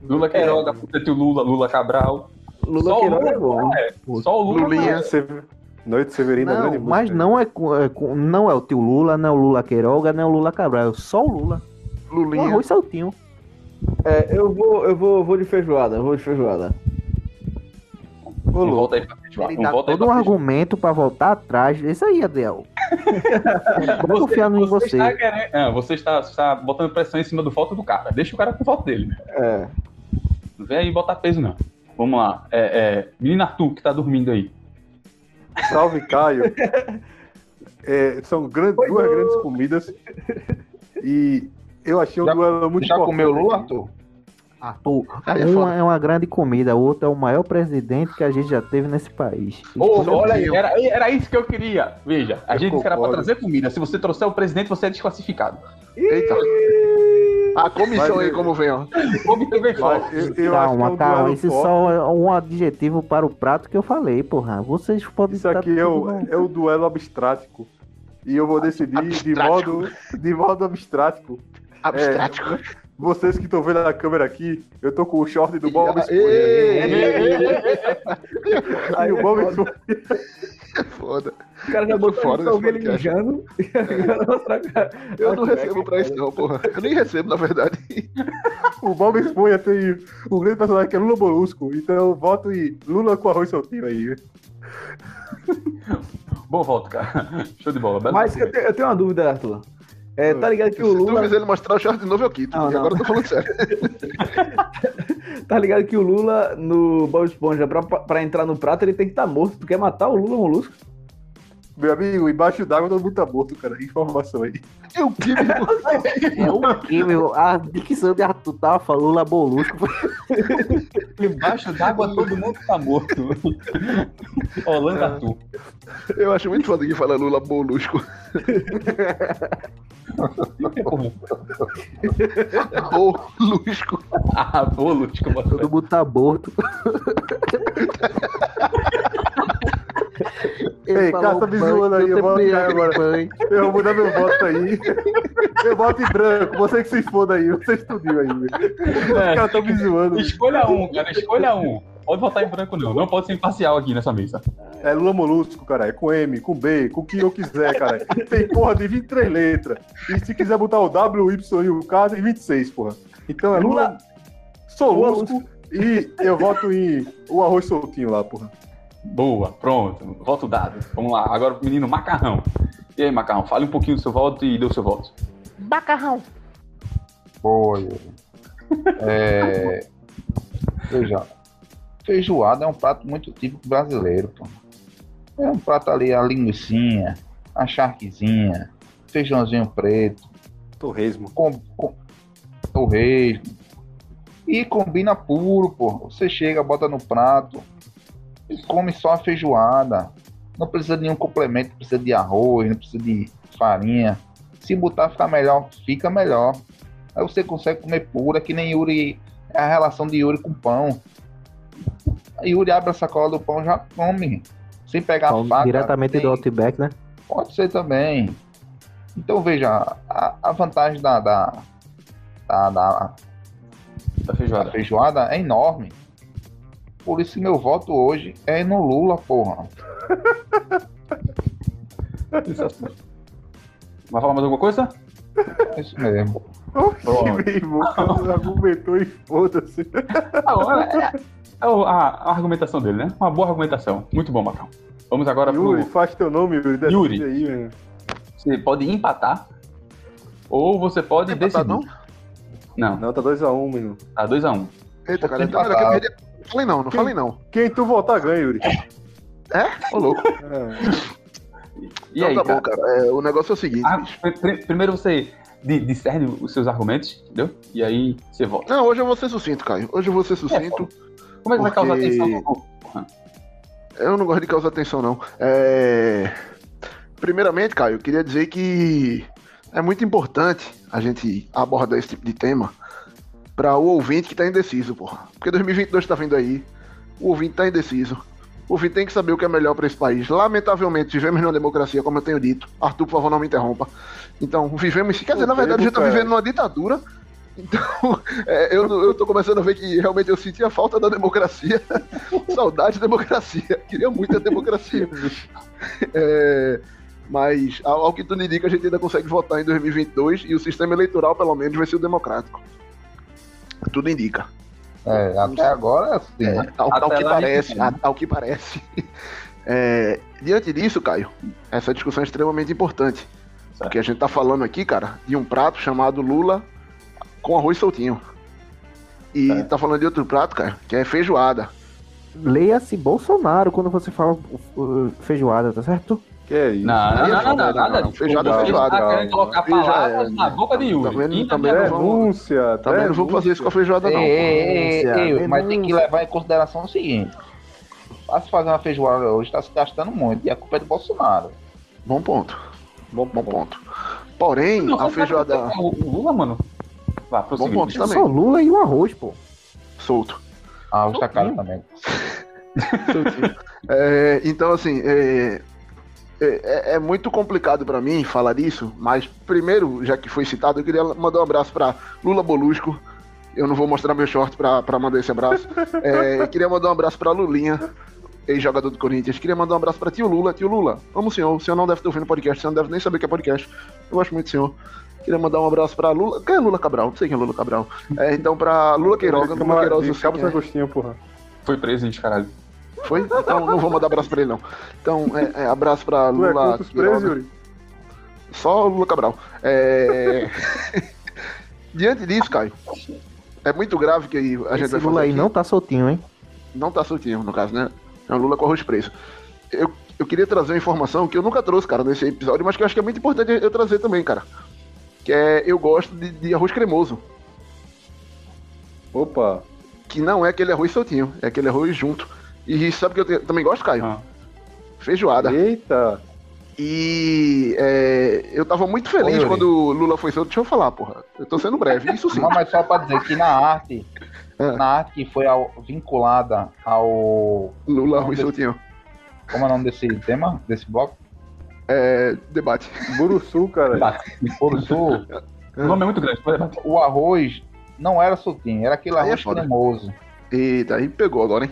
[SPEAKER 3] Lula Queiroga, puta tio Lula, Lula Cabral.
[SPEAKER 5] Lula
[SPEAKER 3] Só o
[SPEAKER 5] Queiroga é
[SPEAKER 3] Lula,
[SPEAKER 5] bom.
[SPEAKER 3] Só o Lula.
[SPEAKER 1] Lulinha, Sever... Noite Severina,
[SPEAKER 4] Não,
[SPEAKER 1] grande
[SPEAKER 4] mas
[SPEAKER 1] música.
[SPEAKER 4] não é, é não é o tio Lula, não é o Lula Queiroga, não é o Lula Cabral, é só o Lula. O
[SPEAKER 6] Lulinha.
[SPEAKER 4] arroz saltinho.
[SPEAKER 5] É, eu vou, eu vou, vou de feijoada, vou de feijoada.
[SPEAKER 1] Ô,
[SPEAKER 3] Um volta aí pra feijoada.
[SPEAKER 4] Ele
[SPEAKER 3] Um
[SPEAKER 4] dá
[SPEAKER 3] volta aí
[SPEAKER 4] todo um
[SPEAKER 3] feijoada.
[SPEAKER 4] argumento pra voltar atrás. Isso aí, Adriel. Tô confiando em você.
[SPEAKER 3] Está querendo- é, você está, está botando pressão em cima do voto do cara. Deixa o cara com o voto dele. né?
[SPEAKER 5] É.
[SPEAKER 3] Não vem aí botar peso, não. Vamos lá. É, é, menino Arthur, que tá dormindo aí.
[SPEAKER 1] Salve, Caio. É, são grandes, duas grandes comidas. E eu achei um
[SPEAKER 2] Já-
[SPEAKER 1] duelo muito
[SPEAKER 2] Já comeu Lula, Arthur?
[SPEAKER 6] Aí é
[SPEAKER 4] uma é uma grande comida, o outro é o maior presidente que a gente já teve nesse país.
[SPEAKER 6] Meu
[SPEAKER 3] olha aí, era, era isso que eu queria. Veja, a
[SPEAKER 1] Eu
[SPEAKER 3] gente disse que era pra
[SPEAKER 1] concordo.
[SPEAKER 3] trazer comida. Se você trouxer o presidente, você é desclassificado.
[SPEAKER 6] Eita. A comissão aí, como vem, ó.
[SPEAKER 1] É
[SPEAKER 4] calma,
[SPEAKER 1] um
[SPEAKER 4] calma,
[SPEAKER 1] forte.
[SPEAKER 4] só é um adjetivo para o prato que eu falei, porra. Vocês podem
[SPEAKER 1] Isso aqui é o, é o duelo abstrático. E eu vou decidir de modo, de modo abstrático.
[SPEAKER 6] Abstrático.
[SPEAKER 1] Vocês que estão vendo na câmera aqui, eu tô com o short do Bob Esponja. Aí o Bob Esponja.
[SPEAKER 6] É foda.
[SPEAKER 5] O cara já botou
[SPEAKER 6] fora
[SPEAKER 5] pra
[SPEAKER 6] desse podcast.
[SPEAKER 5] mijando. E cara.
[SPEAKER 6] Eu não recebo pra isso, não, porra. Eu nem recebo, na verdade.
[SPEAKER 1] O Bob Esponja tem um grande personagem que é Lula Molusco. Então eu voto em Lula com arroz soltinho aí.
[SPEAKER 3] Bom voto, cara. Show de bola.
[SPEAKER 5] Mas
[SPEAKER 3] voto.
[SPEAKER 5] eu tenho, eu tenho uma dúvida, Arthur. É, tá ligado que o
[SPEAKER 6] Se tu
[SPEAKER 5] Lula.
[SPEAKER 6] ele mostrar o short de novo, eu quito.
[SPEAKER 5] Não, não.
[SPEAKER 6] agora eu tô falando sério.
[SPEAKER 5] Tá ligado que o Lula no Bob Esponja, pra, pra entrar no prato, ele tem que estar morto. Tu quer matar o Lula Molusco?
[SPEAKER 1] Meu amigo, embaixo d'água todo mundo tá morto, cara. Informação aí.
[SPEAKER 6] Eu que me
[SPEAKER 4] É o que, meu? A dicção de Arthur tava falando Lula Molusco.
[SPEAKER 3] Embaixo d'água todo mundo tá morto. Holanda Arthur.
[SPEAKER 6] Eu acho muito foda que fala Lula Molusco.
[SPEAKER 3] Porra.
[SPEAKER 6] Molusco.
[SPEAKER 3] Ah, desculpa.
[SPEAKER 4] Todo mundo tá morto.
[SPEAKER 1] Ei, cara, tá me zoando aí, eu vou ficar agora. Eu vou mudar meu voto aí. Eu voto em branco. Você que se foda aí. Você estudou aí. velho. Os caras tão me zoando.
[SPEAKER 3] Escolha um, cara, escolha um. Pode votar em branco, não. Não pode ser imparcial aqui nessa mesa.
[SPEAKER 1] É Lula Molusco, cara. É com M, com B, com o que eu quiser, cara. Tem porra de 23 letras. E se quiser botar o W, o Y e o K, tem 26, porra. Então é Lula Solusco. E eu voto em o arroz soltinho lá, porra.
[SPEAKER 3] Boa, pronto. Voto dado. Vamos lá. Agora o menino Macarrão. E aí, Macarrão, fale um pouquinho do seu voto e dê o seu voto.
[SPEAKER 2] Boa, Yuri. É... Veja, feijoada é um prato muito típico brasileiro, pô. É um prato ali, a linguiçinha, a charquezinha, feijãozinho preto,
[SPEAKER 1] Torresmo.
[SPEAKER 2] com, com torresmo. E combina puro, pô. Você chega, bota no prato e come só a feijoada. Não precisa de nenhum complemento, não precisa de arroz, não precisa de farinha. Se botar ficar melhor, fica melhor. Aí você consegue comer pura, que nem Yuri, é a relação de Yuri com pão. A Yuri abre a sacola do pão e já come. Sem pegar a faca.
[SPEAKER 4] Diretamente do Outback, né?
[SPEAKER 2] Pode ser também. Então veja, a, a vantagem da, da, da, da-
[SPEAKER 3] Da
[SPEAKER 2] da
[SPEAKER 3] feijoada.
[SPEAKER 2] feijoada é enorme. Por isso meu voto hoje é no Lula, porra.
[SPEAKER 3] Vai falar mais alguma coisa?
[SPEAKER 2] É isso mesmo.
[SPEAKER 1] Oxi, meu irmão. argumentou e foda-se.
[SPEAKER 3] Não, é, é- a, a argumentação dele, né? Uma boa argumentação. Muito bom, Macarrão. Vamos agora
[SPEAKER 1] Yuri,
[SPEAKER 3] pro.
[SPEAKER 1] faz teu nome, Yuri.
[SPEAKER 3] Yuri.
[SPEAKER 1] Aí, velho.
[SPEAKER 3] Você pode empatar. Ou você pode
[SPEAKER 6] Não
[SPEAKER 3] decidir. Não,
[SPEAKER 1] Não, tá 2x1, menino.
[SPEAKER 3] tá 2x1.
[SPEAKER 6] Eita, cara, então eu queria. Não falei não, não falei não.
[SPEAKER 1] Quem tu votar ganha, Yuri.
[SPEAKER 6] Ô, louco.
[SPEAKER 1] É.
[SPEAKER 3] E
[SPEAKER 6] Então
[SPEAKER 3] aí,
[SPEAKER 6] tá
[SPEAKER 3] cara?
[SPEAKER 6] bom, cara. É, o negócio é o seguinte.
[SPEAKER 3] Ah, pr- pr- primeiro você di- discerne os seus argumentos, entendeu? E aí você volta.
[SPEAKER 6] Não, hoje eu vou ser sucinto, Caio. Hoje eu vou ser sucinto.
[SPEAKER 3] Como é que vai causar
[SPEAKER 6] Porque-
[SPEAKER 3] atenção no?
[SPEAKER 6] Eu não gosto de causar atenção, não. É... Primeiramente, Caio, eu queria dizer que é muito importante a gente abordar esse tipo de tema para o ouvinte que tá indeciso, porra. Porque 2022 tá vindo aí, o ouvinte tá indeciso. O ouvinte tem que saber o que é melhor para esse país. Lamentavelmente, vivemos numa democracia, como eu tenho dito. Arthur, por favor, não me interrompa. Então, vivemos. Quer dizer, na verdade, a gente tá
[SPEAKER 1] Lucas.
[SPEAKER 6] vivendo numa ditadura. Então, é, eu, eu tô começando a ver que realmente eu senti a falta da democracia. Saudade da democracia. Queria muito a democracia. É, mas, ao, ao que tudo indica, a gente ainda consegue votar em 2022 e o sistema eleitoral, pelo menos, vai ser o democrático. Tudo indica.
[SPEAKER 2] É, até agora é assim.
[SPEAKER 6] É, ao, que
[SPEAKER 3] a
[SPEAKER 6] parece, a- ao que parece. É, diante disso, Caio, essa discussão é extremamente importante.
[SPEAKER 3] Certo.
[SPEAKER 6] Porque a gente tá falando aqui, cara, de um prato chamado Lula com arroz soltinho. E
[SPEAKER 3] Certo.
[SPEAKER 6] tá falando de outro prato, cara, que é feijoada.
[SPEAKER 4] Leia-se Bolsonaro quando você fala uh, feijoada, tá certo?
[SPEAKER 1] Que é isso?
[SPEAKER 3] Não,
[SPEAKER 6] é
[SPEAKER 3] não, não, não, nada
[SPEAKER 6] não.
[SPEAKER 3] disso.
[SPEAKER 6] Feijoada é feijoada.
[SPEAKER 3] tá querendo colocar palavras
[SPEAKER 6] é,
[SPEAKER 3] na boca de Yuri.
[SPEAKER 6] também-
[SPEAKER 3] E na
[SPEAKER 6] também não
[SPEAKER 3] boca.
[SPEAKER 1] Denúncia.
[SPEAKER 6] Também não vou fazer isso com a feijoada, não.
[SPEAKER 2] Mas tem que levar em consideração o seguinte: pra se fazer uma feijoada hoje, tá se gastando muito, e a culpa é do Bolsonaro.
[SPEAKER 6] Bom ponto.
[SPEAKER 1] Bom,
[SPEAKER 6] Bom ponto. Porém,
[SPEAKER 3] Não,
[SPEAKER 6] a feijoada
[SPEAKER 3] tá- O o Lula, mano. Vá,
[SPEAKER 6] Bom ponto também.
[SPEAKER 4] Só Lula e o arroz, pô.
[SPEAKER 6] solto.
[SPEAKER 2] Ah, hoje tá caro também.
[SPEAKER 6] É, então, assim, é, é, é muito complicado pra mim falar disso, mas primeiro, já que foi citado, eu queria mandar um abraço pra Lula Bolusco. Eu não vou mostrar meu short pra, pra mandar esse abraço. É, eu queria mandar um abraço pra Lulinha, ex-jogador do Corinthians. Queria mandar um abraço pra tio Lula. Tio Lula, amo o senhor. O senhor não deve estar ouvindo podcast, o senhor não deve nem saber o que é podcast. Eu gosto muito do senhor. Queria mandar um abraço pra Lula. Quem é Lula Cabral? Não sei quem é Lula Cabral. É, então, pra Lula Queiroga. Lula Queiroga,
[SPEAKER 1] Cabo
[SPEAKER 6] é.
[SPEAKER 1] Agostinho, porra.
[SPEAKER 3] Foi preso, gente, caralho.
[SPEAKER 6] Foi? Então não vou mandar abraço pra ele, não. Então, é, é, abraço pra
[SPEAKER 1] é
[SPEAKER 6] Lula.
[SPEAKER 1] presos?
[SPEAKER 6] Só o Lula Cabral. É... Diante disso, Caio, é muito grave que a gente
[SPEAKER 4] Esse
[SPEAKER 6] vai fazer
[SPEAKER 4] Lula aí
[SPEAKER 6] aqui.
[SPEAKER 4] não tá soltinho, hein?
[SPEAKER 6] Não tá soltinho, no caso, né? É um Lula com arroz preso. Eu, eu queria trazer uma informação que eu nunca trouxe, cara, nesse episódio, mas que eu acho que é muito importante eu trazer também, cara. Que é, eu gosto de, de arroz cremoso.
[SPEAKER 1] Opa.
[SPEAKER 6] Que não é aquele arroz soltinho, é aquele arroz junto. E sabe o que eu te- também gosto, Caio?
[SPEAKER 3] Ah.
[SPEAKER 6] Feijoada.
[SPEAKER 1] Eita.
[SPEAKER 6] E é, eu tava muito feliz
[SPEAKER 2] Yuri.
[SPEAKER 6] quando o Lula foi solto. Deixa eu falar, porra. Eu tô sendo breve, isso sim.
[SPEAKER 2] Não, mas só pra dizer que na arte,
[SPEAKER 6] É.
[SPEAKER 2] na arte que foi ao- vinculada ao.
[SPEAKER 6] Lula foi soltinho.
[SPEAKER 2] Como é o nome desse tema, desse bloco?
[SPEAKER 6] É, debate.
[SPEAKER 1] Buruçu, cara.
[SPEAKER 2] Foro Sul,
[SPEAKER 3] O nome é muito grande,
[SPEAKER 2] o arroz não era soltinho, era aquele
[SPEAKER 6] é
[SPEAKER 2] arroz cremoso.
[SPEAKER 6] Eita, aí pegou agora, hein?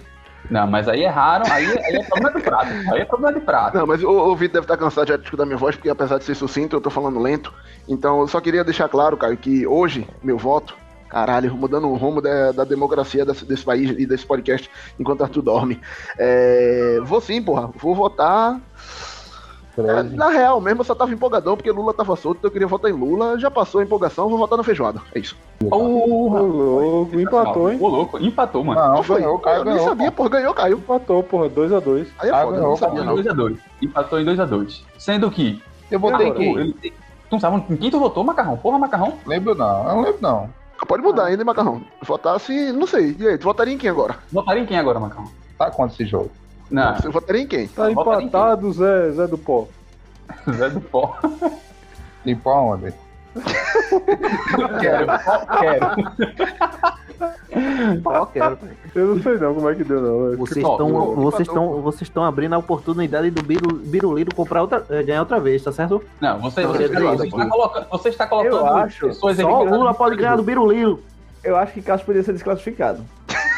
[SPEAKER 3] Não, mas aí erraram, aí, aí é problema de prato. Aí é problema de prato.
[SPEAKER 6] Não, mas o, o Vitor deve estar cansado já de escutar minha voz, porque apesar de ser sucinto, eu tô falando lento. Então eu só queria deixar claro, Caio, que hoje, meu voto, caralho, mudando o rumo da, da democracia desse, desse país e desse podcast enquanto Arthur dorme. É, vou sim, porra. Vou votar. É, na real mesmo, eu só tava empolgadão porque Lula tava solto, então eu queria votar em Lula. Já passou a empolgação, vou votar na feijoada. É isso.
[SPEAKER 1] Ô,
[SPEAKER 3] Porra!
[SPEAKER 1] louco. Empatou, hein?
[SPEAKER 3] Ô, louco, empatou, mano.
[SPEAKER 2] Não,
[SPEAKER 6] foi?
[SPEAKER 2] ganhou, Caio
[SPEAKER 6] eu nem
[SPEAKER 2] ganhou.
[SPEAKER 6] sabia, porra, ganhou, caiu.
[SPEAKER 1] Empatou, porra. 2x2.
[SPEAKER 6] Aí é
[SPEAKER 2] Ah,
[SPEAKER 6] foda, eu
[SPEAKER 2] ganhou,
[SPEAKER 6] não sabia
[SPEAKER 3] Empatou em
[SPEAKER 6] não.
[SPEAKER 3] 2x2. Empatou em 2x2. Sendo que.
[SPEAKER 2] Eu botei
[SPEAKER 1] Agora,
[SPEAKER 2] que.
[SPEAKER 3] Ele, tu não sabe em quem tu votou, Macarrão? Porra, Macarrão?
[SPEAKER 2] Lembro não, eu não lembro não.
[SPEAKER 6] Pode mudar ainda, hein, Macarrão. Votasse, não sei. E aí, tu votaria em quem agora?
[SPEAKER 3] Votaria em quem agora, Macarrão?
[SPEAKER 2] Tá quanto esse jogo?
[SPEAKER 3] Não,
[SPEAKER 6] Você votaria em quem?
[SPEAKER 1] Tá
[SPEAKER 3] em
[SPEAKER 1] empatado, Zé, Zé do Pó.
[SPEAKER 3] Zé do Pó.
[SPEAKER 2] Tipo aonde?
[SPEAKER 3] Quero, quero.
[SPEAKER 4] Ó, quero.
[SPEAKER 1] Eu não sei não como é que deu, não.
[SPEAKER 4] Vocês
[SPEAKER 3] Ó,
[SPEAKER 4] estão vocês estão vocês estão abrindo a oportunidade do Biru, Biruliro comprar outra, eh, ganhar outra vez, tá certo?
[SPEAKER 3] Não, você,
[SPEAKER 4] Não,
[SPEAKER 3] você,
[SPEAKER 4] é
[SPEAKER 3] está,
[SPEAKER 4] isso
[SPEAKER 3] você, está colocando, você está colocando
[SPEAKER 5] Eu acho,
[SPEAKER 3] pessoas
[SPEAKER 4] Só o Lula pode ganhar do Biruliro.
[SPEAKER 5] Eu acho que Cássio poderia ser desclassificado.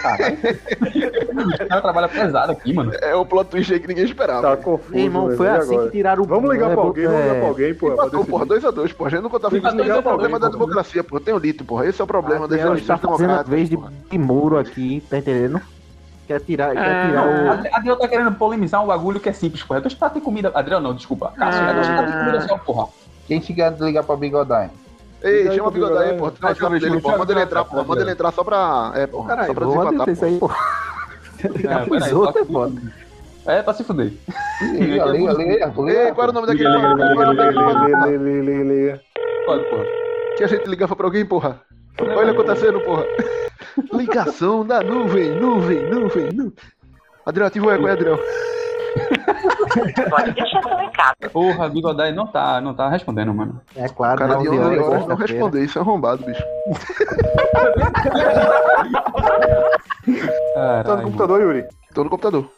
[SPEAKER 3] O cara trabalha pesado aqui, mano.
[SPEAKER 6] É o plot twist aí que ninguém esperava.
[SPEAKER 1] Tá confuso.
[SPEAKER 4] Irmão,
[SPEAKER 1] né?
[SPEAKER 4] foi assim
[SPEAKER 1] agora?
[SPEAKER 4] que tiraram o
[SPEAKER 1] Vamos ligar
[SPEAKER 4] é,
[SPEAKER 1] pra alguém, vamos ligar pra alguém, pô.
[SPEAKER 6] Empatou, porra,
[SPEAKER 1] decidir.
[SPEAKER 6] 2x2, porra. A gente não contava com isso. É o
[SPEAKER 3] 2 a 2,
[SPEAKER 6] problema da democracia, porra. Tenho dito, porra. Esse é o problema das
[SPEAKER 4] Adriano
[SPEAKER 6] eleições
[SPEAKER 4] está fazendo a
[SPEAKER 6] democráticas.
[SPEAKER 4] vez de, muro aqui, tá entendendo? Quer tirar, quer tirar
[SPEAKER 3] Não,
[SPEAKER 4] o.
[SPEAKER 3] Adri- Adriano tá querendo polemizar um bagulho que é simples, porra. É dois pratos de comida. Adriano, não, desculpa. Cássio, é dois pratos de comida só, porra.
[SPEAKER 2] Quem quer ligar pra Bigodine?
[SPEAKER 6] Ei, chama o bigode aí, capa
[SPEAKER 3] deixa eu
[SPEAKER 6] dele,
[SPEAKER 3] eu
[SPEAKER 6] Manda ele entrar,
[SPEAKER 3] cara,
[SPEAKER 6] porra. Manda ele entrar só pra. É, porra.
[SPEAKER 4] Caralho,
[SPEAKER 6] Só pra
[SPEAKER 4] vou
[SPEAKER 6] desempatar,
[SPEAKER 4] isso
[SPEAKER 6] porra.
[SPEAKER 4] aí, pô.
[SPEAKER 3] É,
[SPEAKER 4] Os outros é foda.
[SPEAKER 3] É pra se fuder.
[SPEAKER 2] Liga, liga.
[SPEAKER 6] Ei, qual era o nome daquele o
[SPEAKER 1] lê, lê, lê, lê.
[SPEAKER 3] Pode, porra.
[SPEAKER 6] Que a gente ligava pra alguém, porra. Olha acontecendo, porra. Ligação da nuvem, nuvem, nuvem, nuvem. Adriano, ativa o eco aí, Adriano.
[SPEAKER 3] Porra, Bigodai não tá, não tá respondendo, mano.
[SPEAKER 4] É claro,
[SPEAKER 6] Cara de
[SPEAKER 4] 11
[SPEAKER 6] 11
[SPEAKER 4] horas,
[SPEAKER 6] horas não responder, isso é arrombado, bicho.
[SPEAKER 3] Caralho.
[SPEAKER 1] Tá no computador, Yuri?
[SPEAKER 6] Tô no computador.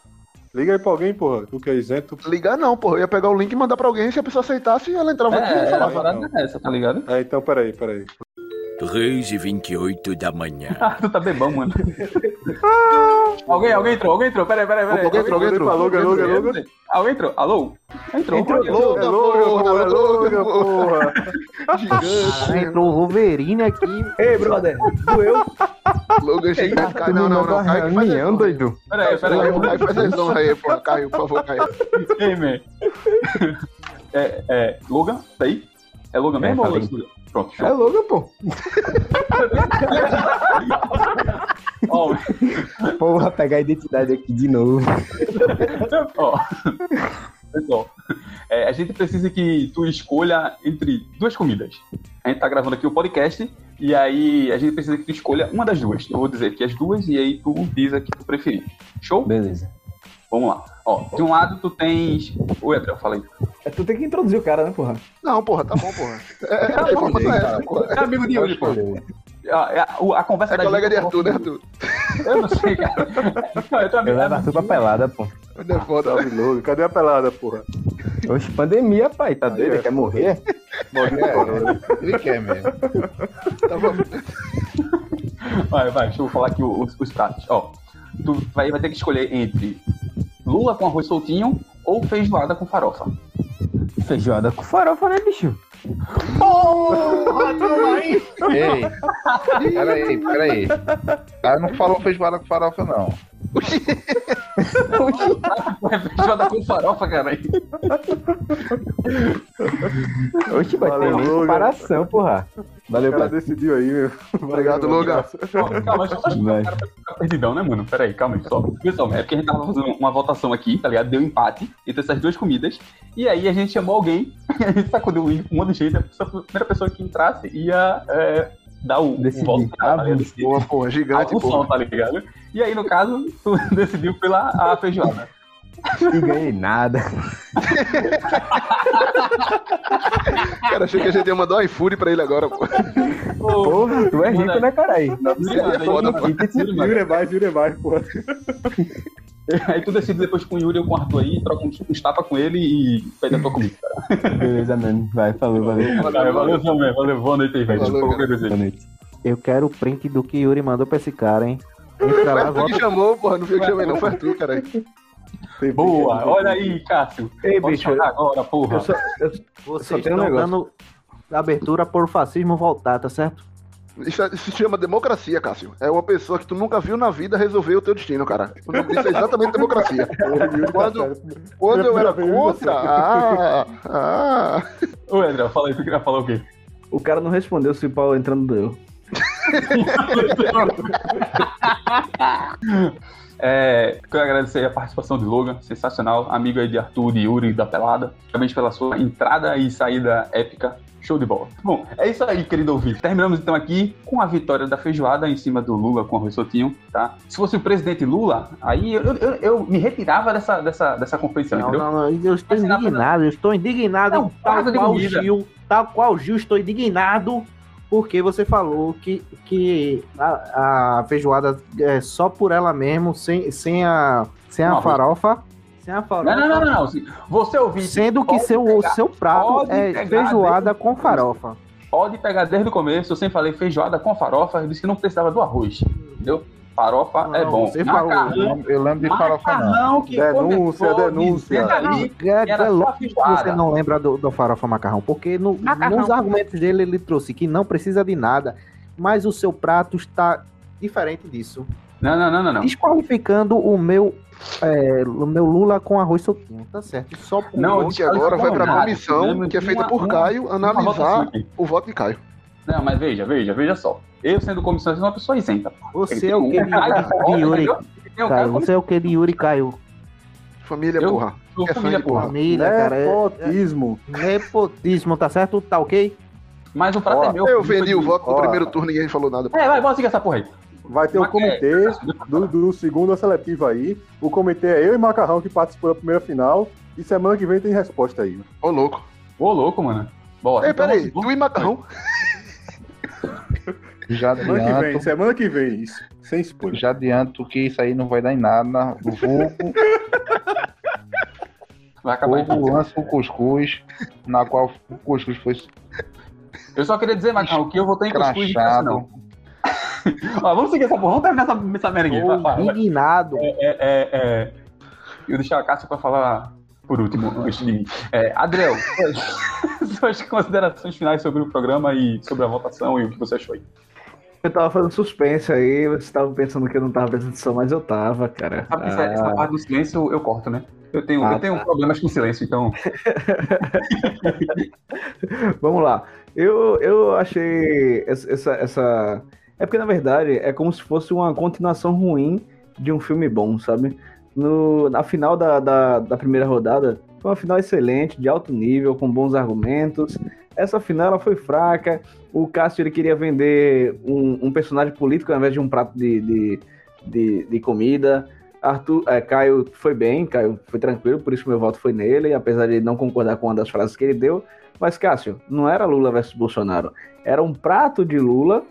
[SPEAKER 1] Liga aí pra alguém, porra. Tu que é isento.
[SPEAKER 6] Ligar não, porra. Eu ia pegar o link e mandar pra alguém. Se a pessoa aceitasse, ela entrava aqui e
[SPEAKER 3] É, a
[SPEAKER 6] falava.
[SPEAKER 3] parada é essa, tá ligado?
[SPEAKER 1] É, então, peraí, peraí.
[SPEAKER 7] 3 e 28 da manhã.
[SPEAKER 3] Ah, tu tá bebão, mano. alguém, alguém entrou, alguém entrou. Peraí, peraí, peraí.
[SPEAKER 6] Alguém entrou, alguém entrou.
[SPEAKER 1] Falou, galô, galô.
[SPEAKER 3] Alguém Alguém entrou? Alô? Entrou.
[SPEAKER 5] Entrou.
[SPEAKER 3] Alguém
[SPEAKER 6] Logan,
[SPEAKER 1] É Logan, porra, é porra.
[SPEAKER 4] Ah,
[SPEAKER 6] Gigante.
[SPEAKER 4] entrou o Wolverine aqui.
[SPEAKER 5] Ei, brother, doeu?
[SPEAKER 6] Logan gigante. Cai, não, não, não. Cai que faz som.
[SPEAKER 4] doido.
[SPEAKER 3] Peraí, peraí.
[SPEAKER 6] Cai, cai, faz som aí, porra. Caiu, por favor, caiu.
[SPEAKER 3] Ei, man. É, é, Logan, tá aí? É Logan mesmo ou
[SPEAKER 4] falei.
[SPEAKER 3] Logan? Pronto, show.
[SPEAKER 5] É Logan, pô.
[SPEAKER 3] Ó,
[SPEAKER 8] Porra, pegar a identidade aqui de novo.
[SPEAKER 3] ó. Pessoal, É, a gente precisa que tu escolha entre duas comidas. A gente tá gravando aqui o podcast e aí a gente precisa que tu escolha uma das duas. Eu vou dizer aqui as duas e aí tu diz a que tu preferir. Show?
[SPEAKER 5] Beleza.
[SPEAKER 3] Vamos lá. Ó, de um lado tu tens. Oi, André, fala aí.
[SPEAKER 5] É, tu tem que introduzir o cara, né, porra?
[SPEAKER 6] Não, porra, tá bom, porra. É, a informação é essa, porra.
[SPEAKER 3] É amigo de Yuri, pô. A, a, a conversa
[SPEAKER 6] É
[SPEAKER 3] da
[SPEAKER 6] colega de Arthur, né, Arthur?
[SPEAKER 3] Eu não sei, cara. Não, eu amigo.
[SPEAKER 8] Eu levo Arthur pra pelada, pô.
[SPEAKER 6] Ele é foda.
[SPEAKER 1] Louco. Cadê a pelada, porra?
[SPEAKER 8] Oxe, pandemia, pai. Tá doido?
[SPEAKER 1] é.
[SPEAKER 8] Quer morrer?
[SPEAKER 2] É, ele quer mesmo.
[SPEAKER 6] Tava...
[SPEAKER 3] Vai, vai, deixa eu falar aqui os, os pratos. Ó, tu vai, vai ter que escolher entre lula com arroz soltinho ou feijoada com farofa.
[SPEAKER 8] Feijoada com farofa, né, bicho?
[SPEAKER 2] Ei, peraí, peraí. O cara não falou feijoada com farofa, não.
[SPEAKER 3] feijoada com farofa, cara. aí.
[SPEAKER 8] Oxe, vai ter comparação, porra. Valeu,
[SPEAKER 1] cara decidiu aí, meu.
[SPEAKER 6] Obrigado, Logan.
[SPEAKER 3] Calma, deixa eu só ficar perdidão, né, mano? Pera aí, calma aí, só. Pessoal, é porque a gente tava fazendo uma votação aqui, tá ligado? Deu empate entre essas duas comidas. E aí a gente chamou alguém, a gente sacudiu um de gente, a pessoa- a primeira pessoa que entrasse ia é, dar o, o
[SPEAKER 8] Decidir.
[SPEAKER 3] voto.
[SPEAKER 8] Ah,
[SPEAKER 3] tá ligado?
[SPEAKER 6] Boa, porra,
[SPEAKER 3] a
[SPEAKER 6] gigante,
[SPEAKER 3] função,
[SPEAKER 6] porra.
[SPEAKER 3] tá ligado? E aí, no caso, tu decidiu pela a feijoada.
[SPEAKER 8] Não ganhei nada.
[SPEAKER 6] Cara, achei que a gente ia mandar um iFood pra ele agora, pô.
[SPEAKER 8] Porra, tu é rico, né, caralho?
[SPEAKER 3] Yuri,
[SPEAKER 6] foda,
[SPEAKER 3] mano, Yuri, mano.
[SPEAKER 1] Jure mais, jure mais, porra.
[SPEAKER 3] Aí tu decide depois com o Yuri ou com o Arthur aí, troca uns, uns tapas com ele e pede a tua comida.
[SPEAKER 8] Beleza, mano. Vai, falou, valeu.
[SPEAKER 3] Valeu, valeu, valeu, valeu. Boa noite aí, velho.
[SPEAKER 8] Boa noite.
[SPEAKER 4] Eu quero o print do que Yuri mandou pra esse cara, hein? Entra lá,
[SPEAKER 6] Foi tu que
[SPEAKER 4] volta.
[SPEAKER 6] chamou, porra. Não eu que chamei, não. Foi tu, cara.
[SPEAKER 1] Tem
[SPEAKER 3] Boa, olha aí, Cássio.
[SPEAKER 5] Ei, bicho,
[SPEAKER 3] agora, porra.
[SPEAKER 5] eu só, eu, só
[SPEAKER 4] Vocês
[SPEAKER 5] tem um
[SPEAKER 4] estão
[SPEAKER 5] negócio.
[SPEAKER 4] dando abertura por fascismo voltar, tá certo?
[SPEAKER 6] Isso, é- isso se chama democracia, Cássio. É uma pessoa que tu nunca viu na vida resolver o teu destino, cara. O nome disso é exatamente democracia. Quando-. Quando eu era contra. Ah, ah.
[SPEAKER 3] Ô, André, fala aí, tu queria falar o quê?
[SPEAKER 5] O cara não respondeu se o pau entrando doeu.
[SPEAKER 3] É, quero agradecer a participação de Logan, sensacional, amigo aí de Arthur, de Yuri, da Pelada. Parabéns pela sua entrada e saída épica. Show de bola. Bom, é isso aí, querido ouvinte. Terminamos então aqui com a vitória da feijoada em cima do Lula com arroz soltinho, tá? Se fosse o presidente Lula, aí eu, eu, eu me retirava dessa, dessa, dessa competição,
[SPEAKER 4] Não,
[SPEAKER 3] entendeu?
[SPEAKER 4] não, não, eu estou indignado, eu estou indignado,
[SPEAKER 3] Não,
[SPEAKER 4] tal
[SPEAKER 3] prato de
[SPEAKER 4] qual
[SPEAKER 3] comida.
[SPEAKER 4] Gil, tal qual Gil, estou indignado porque você falou que, que a, a feijoada é só por ela mesmo, sem, sem a, sem a farofa, sem a farofa,
[SPEAKER 3] Não, não, não, não. Se- Você ouvinte,
[SPEAKER 4] sendo que seu,
[SPEAKER 3] pegar-
[SPEAKER 4] seu prato é feijoada
[SPEAKER 3] desde-
[SPEAKER 4] com farofa.
[SPEAKER 3] Pode pegar desde o começo, eu sempre falei feijoada com farofa, eu disse que não precisava do arroz, entendeu? Farofa é
[SPEAKER 4] Não,
[SPEAKER 3] bom.
[SPEAKER 4] você falou.
[SPEAKER 2] Eu lembro, eu lembro de farofa, não.
[SPEAKER 3] Macarrão que
[SPEAKER 1] Denúncia, denúncia.
[SPEAKER 3] ali
[SPEAKER 4] É, é lógico que você não lembra do, do farofa macarrão, porque no-
[SPEAKER 3] Macarrão.
[SPEAKER 4] nos argumentos dele ele trouxe que não precisa de nada, mas o seu prato está diferente disso.
[SPEAKER 3] Não, não, não, não, não.
[SPEAKER 4] Desqualificando o meu, é, o meu Lula com arroz soltinho, tá certo? Só por
[SPEAKER 3] Não,
[SPEAKER 6] que agora vai pra
[SPEAKER 3] nada.
[SPEAKER 6] comissão, que é feita
[SPEAKER 3] uma-
[SPEAKER 6] por Caio,
[SPEAKER 3] uma
[SPEAKER 6] analisar o voto de Caio.
[SPEAKER 3] Não, mas veja, veja, veja só. Eu sendo comissão, eu sou uma pessoa isenta.
[SPEAKER 4] Você é o que de, Yuri, Caio? Você é o que de Yuri Caio?
[SPEAKER 6] Família,
[SPEAKER 3] Eu-
[SPEAKER 6] porra. é
[SPEAKER 3] família, porra.
[SPEAKER 4] Família, cara. É,
[SPEAKER 1] Nepotismo.
[SPEAKER 4] é nepotismo, tá certo? Tá ok?
[SPEAKER 3] Mas o prato
[SPEAKER 1] Ó,
[SPEAKER 3] é meu.
[SPEAKER 6] Eu vendi o voto no primeiro turno e ninguém falou nada.
[SPEAKER 3] É, vai, bora seguir essa porra aí.
[SPEAKER 1] Vai ter o
[SPEAKER 3] Mas,
[SPEAKER 1] comitê do, do segundo seletiva aí. O comitê é eu e Macarrão que participou da primeira final. E semana que vem tem resposta aí.
[SPEAKER 6] Ô, louco.
[SPEAKER 3] Ô, louco, mano. Bora.
[SPEAKER 6] Ei,
[SPEAKER 3] Então,
[SPEAKER 6] peraí,
[SPEAKER 3] vamos-
[SPEAKER 6] tu e Macarrão?
[SPEAKER 2] Já
[SPEAKER 1] Semana que vem,
[SPEAKER 2] adianto,
[SPEAKER 1] semana que vem, isso. Sem spoiler.
[SPEAKER 2] já adianto que isso aí não vai dar em nada. O vulgo,
[SPEAKER 3] Vai acabar
[SPEAKER 2] vulgo
[SPEAKER 3] aqui.
[SPEAKER 2] lança o cuscuz, na qual o cuscuz foi
[SPEAKER 3] Eu só queria dizer, Macau, que eu vou ter em cuscuz de graça, não. Ó, vamos seguir essa porra. Vamos terminar essa, essa merda aqui. Vai, vai,
[SPEAKER 4] indignado.
[SPEAKER 3] É, é, é... Eu deixar a Cássia pra falar por último, antes de mim. É, Adriel, suas- considerações finais sobre o programa e sobre a votação e o que você achou aí.
[SPEAKER 5] Eu tava fazendo suspense aí, vocês estavam pensando que eu não tava prestando atenção, mas eu tava, cara.
[SPEAKER 3] Sabe que essa, essa
[SPEAKER 5] Ah,
[SPEAKER 3] parte do silêncio eu corto, né? Eu tenho,
[SPEAKER 5] Ah,
[SPEAKER 3] eu tenho problemas com silêncio, então.
[SPEAKER 5] Vamos lá. Eu, eu achei essa, essa, essa- É porque, na verdade, é como se fosse uma continuação ruim de um filme bom, sabe? No, na final da, da, da primeira rodada, Foi uma final excelente, de alto nível, com bons argumentos. Essa final ela foi fraca. O Cássio ele queria vender um, um personagem político ao invés de um prato de, de, de, de comida. Arthur, é, Caio foi bem, Caio foi tranquilo, por isso meu voto foi nele, apesar de não concordar com uma das frases que ele deu. Mas, Cássio, não era Lula versus Bolsonaro. Era um prato de Lula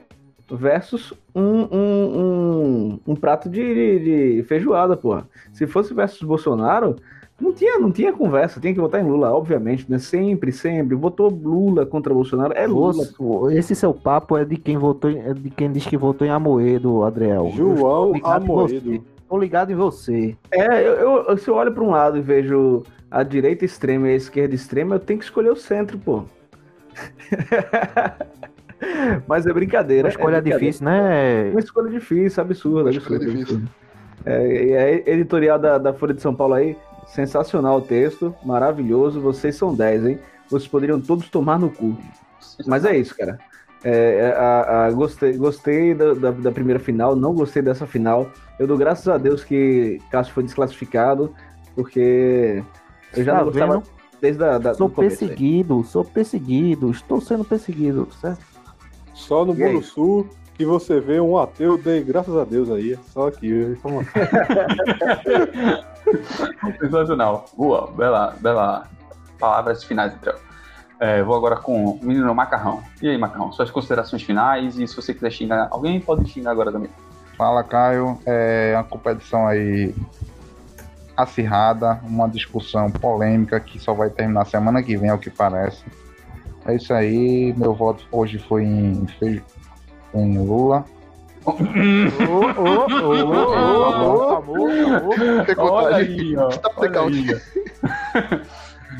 [SPEAKER 5] versus um, um, um, um prato de, de, de feijoada, porra. Se fosse versus Bolsonaro, não tinha, não tinha conversa, tinha que votar em Lula, obviamente, né? Sempre, sempre. Votou Lula contra Bolsonaro, é Lula.
[SPEAKER 4] Moço, esse seu papo é de quem votou, é de quem diz que votou em Amoedo, Adriel.
[SPEAKER 1] João Amoedo.
[SPEAKER 4] você. Tô ligado em você.
[SPEAKER 5] É, eu, eu- se eu olho para um lado e vejo a direita extrema e a esquerda extrema, eu tenho que escolher o centro, pô. Mas é brincadeira.
[SPEAKER 4] Uma escolha
[SPEAKER 5] é brincadeira.
[SPEAKER 4] difícil, né?
[SPEAKER 5] Uma escolha difícil, absurda.
[SPEAKER 6] Uma escolha
[SPEAKER 5] absurda,
[SPEAKER 6] difícil.
[SPEAKER 5] absurda. É, e a editorial da, da Folha de São Paulo aí, sensacional o texto, maravilhoso. Vocês são 10, hein? Vocês poderiam todos tomar no cu. Mas é isso, cara. É, é, a- a- gostei gostei da, da- da primeira final, não gostei dessa final. Eu dou graças a Deus que Cássio foi desclassificado, porque eu já
[SPEAKER 4] Tá
[SPEAKER 5] não gostava
[SPEAKER 4] vendo?
[SPEAKER 5] desde a, da,
[SPEAKER 4] Sou
[SPEAKER 5] do começo, aí.
[SPEAKER 4] perseguido, sou perseguido, estou sendo perseguido, certo?
[SPEAKER 1] Só no
[SPEAKER 5] aí?
[SPEAKER 1] Buruçu que você vê um ateu, dei graças a Deus aí. é Só aqui. informação.
[SPEAKER 3] Sensacional. Boa, bela, bela palavras finais, então. É, vou agora com o menino Macarrão. E aí, Macarrão, suas considerações finais e se você quiser xingar alguém, pode xingar agora também.
[SPEAKER 2] Fala, Caio. É uma competição aí acirrada, uma discussão polêmica que só vai terminar semana que vem, ao que parece. É isso aí. Meu voto hoje foi em, fei- em Lula.
[SPEAKER 6] Tá blackout.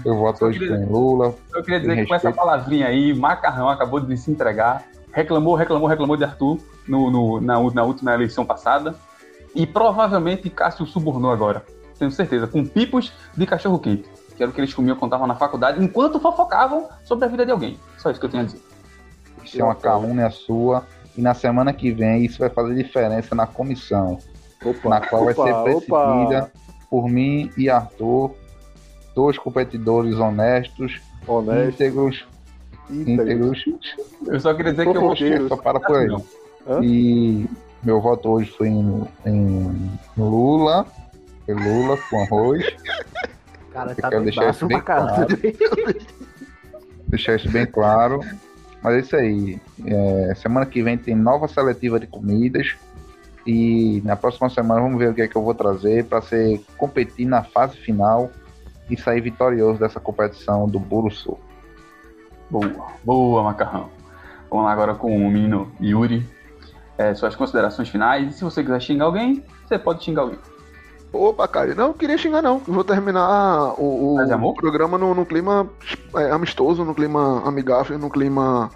[SPEAKER 2] Eu voto hoje em Lula.
[SPEAKER 3] Eu queria dizer que com essa
[SPEAKER 2] respeito.
[SPEAKER 3] palavrinha aí, Macarrão acabou de se entregar. Reclamou, reclamou, reclamou de Arthur no, no- na, na última eleição passada. E provavelmente Cássio subornou agora. Tenho certeza. Com pipos de cachorro quente. Que era o que eles comiam quando estavam na faculdade, enquanto fofocavam sobre a vida de alguém. Só isso que eu tenho a dizer.
[SPEAKER 2] Isso é uma calúnia sua. E na semana que vem isso vai fazer diferença na comissão, na qual vai ser
[SPEAKER 1] opa,
[SPEAKER 2] presidida por mim e Arthur, dois competidores honestos,
[SPEAKER 1] Honesto,
[SPEAKER 2] íntegros,
[SPEAKER 1] íntegro.
[SPEAKER 2] íntegros.
[SPEAKER 3] Eu só queria dizer que eu
[SPEAKER 2] que só para por aí.
[SPEAKER 1] Hã?
[SPEAKER 2] E meu voto hoje foi em, em Lula, Lula com arroz.
[SPEAKER 4] Cara,
[SPEAKER 2] Eu quero deixar isso bem claro. deixar isso bem claro. Mas é isso aí. É, semana que vem tem nova seletiva de comidas. E na próxima semana vamos ver o que é que eu vou trazer para ser competir na fase final e sair vitorioso dessa competição do Buro Sul.
[SPEAKER 3] Boa, boa, Macarrão. Vamos lá agora com o menino Yuri. É, suas considerações finais. E se você quiser xingar alguém, você pode xingar alguém.
[SPEAKER 6] Opa, cara, não queria xingar não. Vou terminar o, o programa no, no clima é, amistoso, no clima amigável, no clima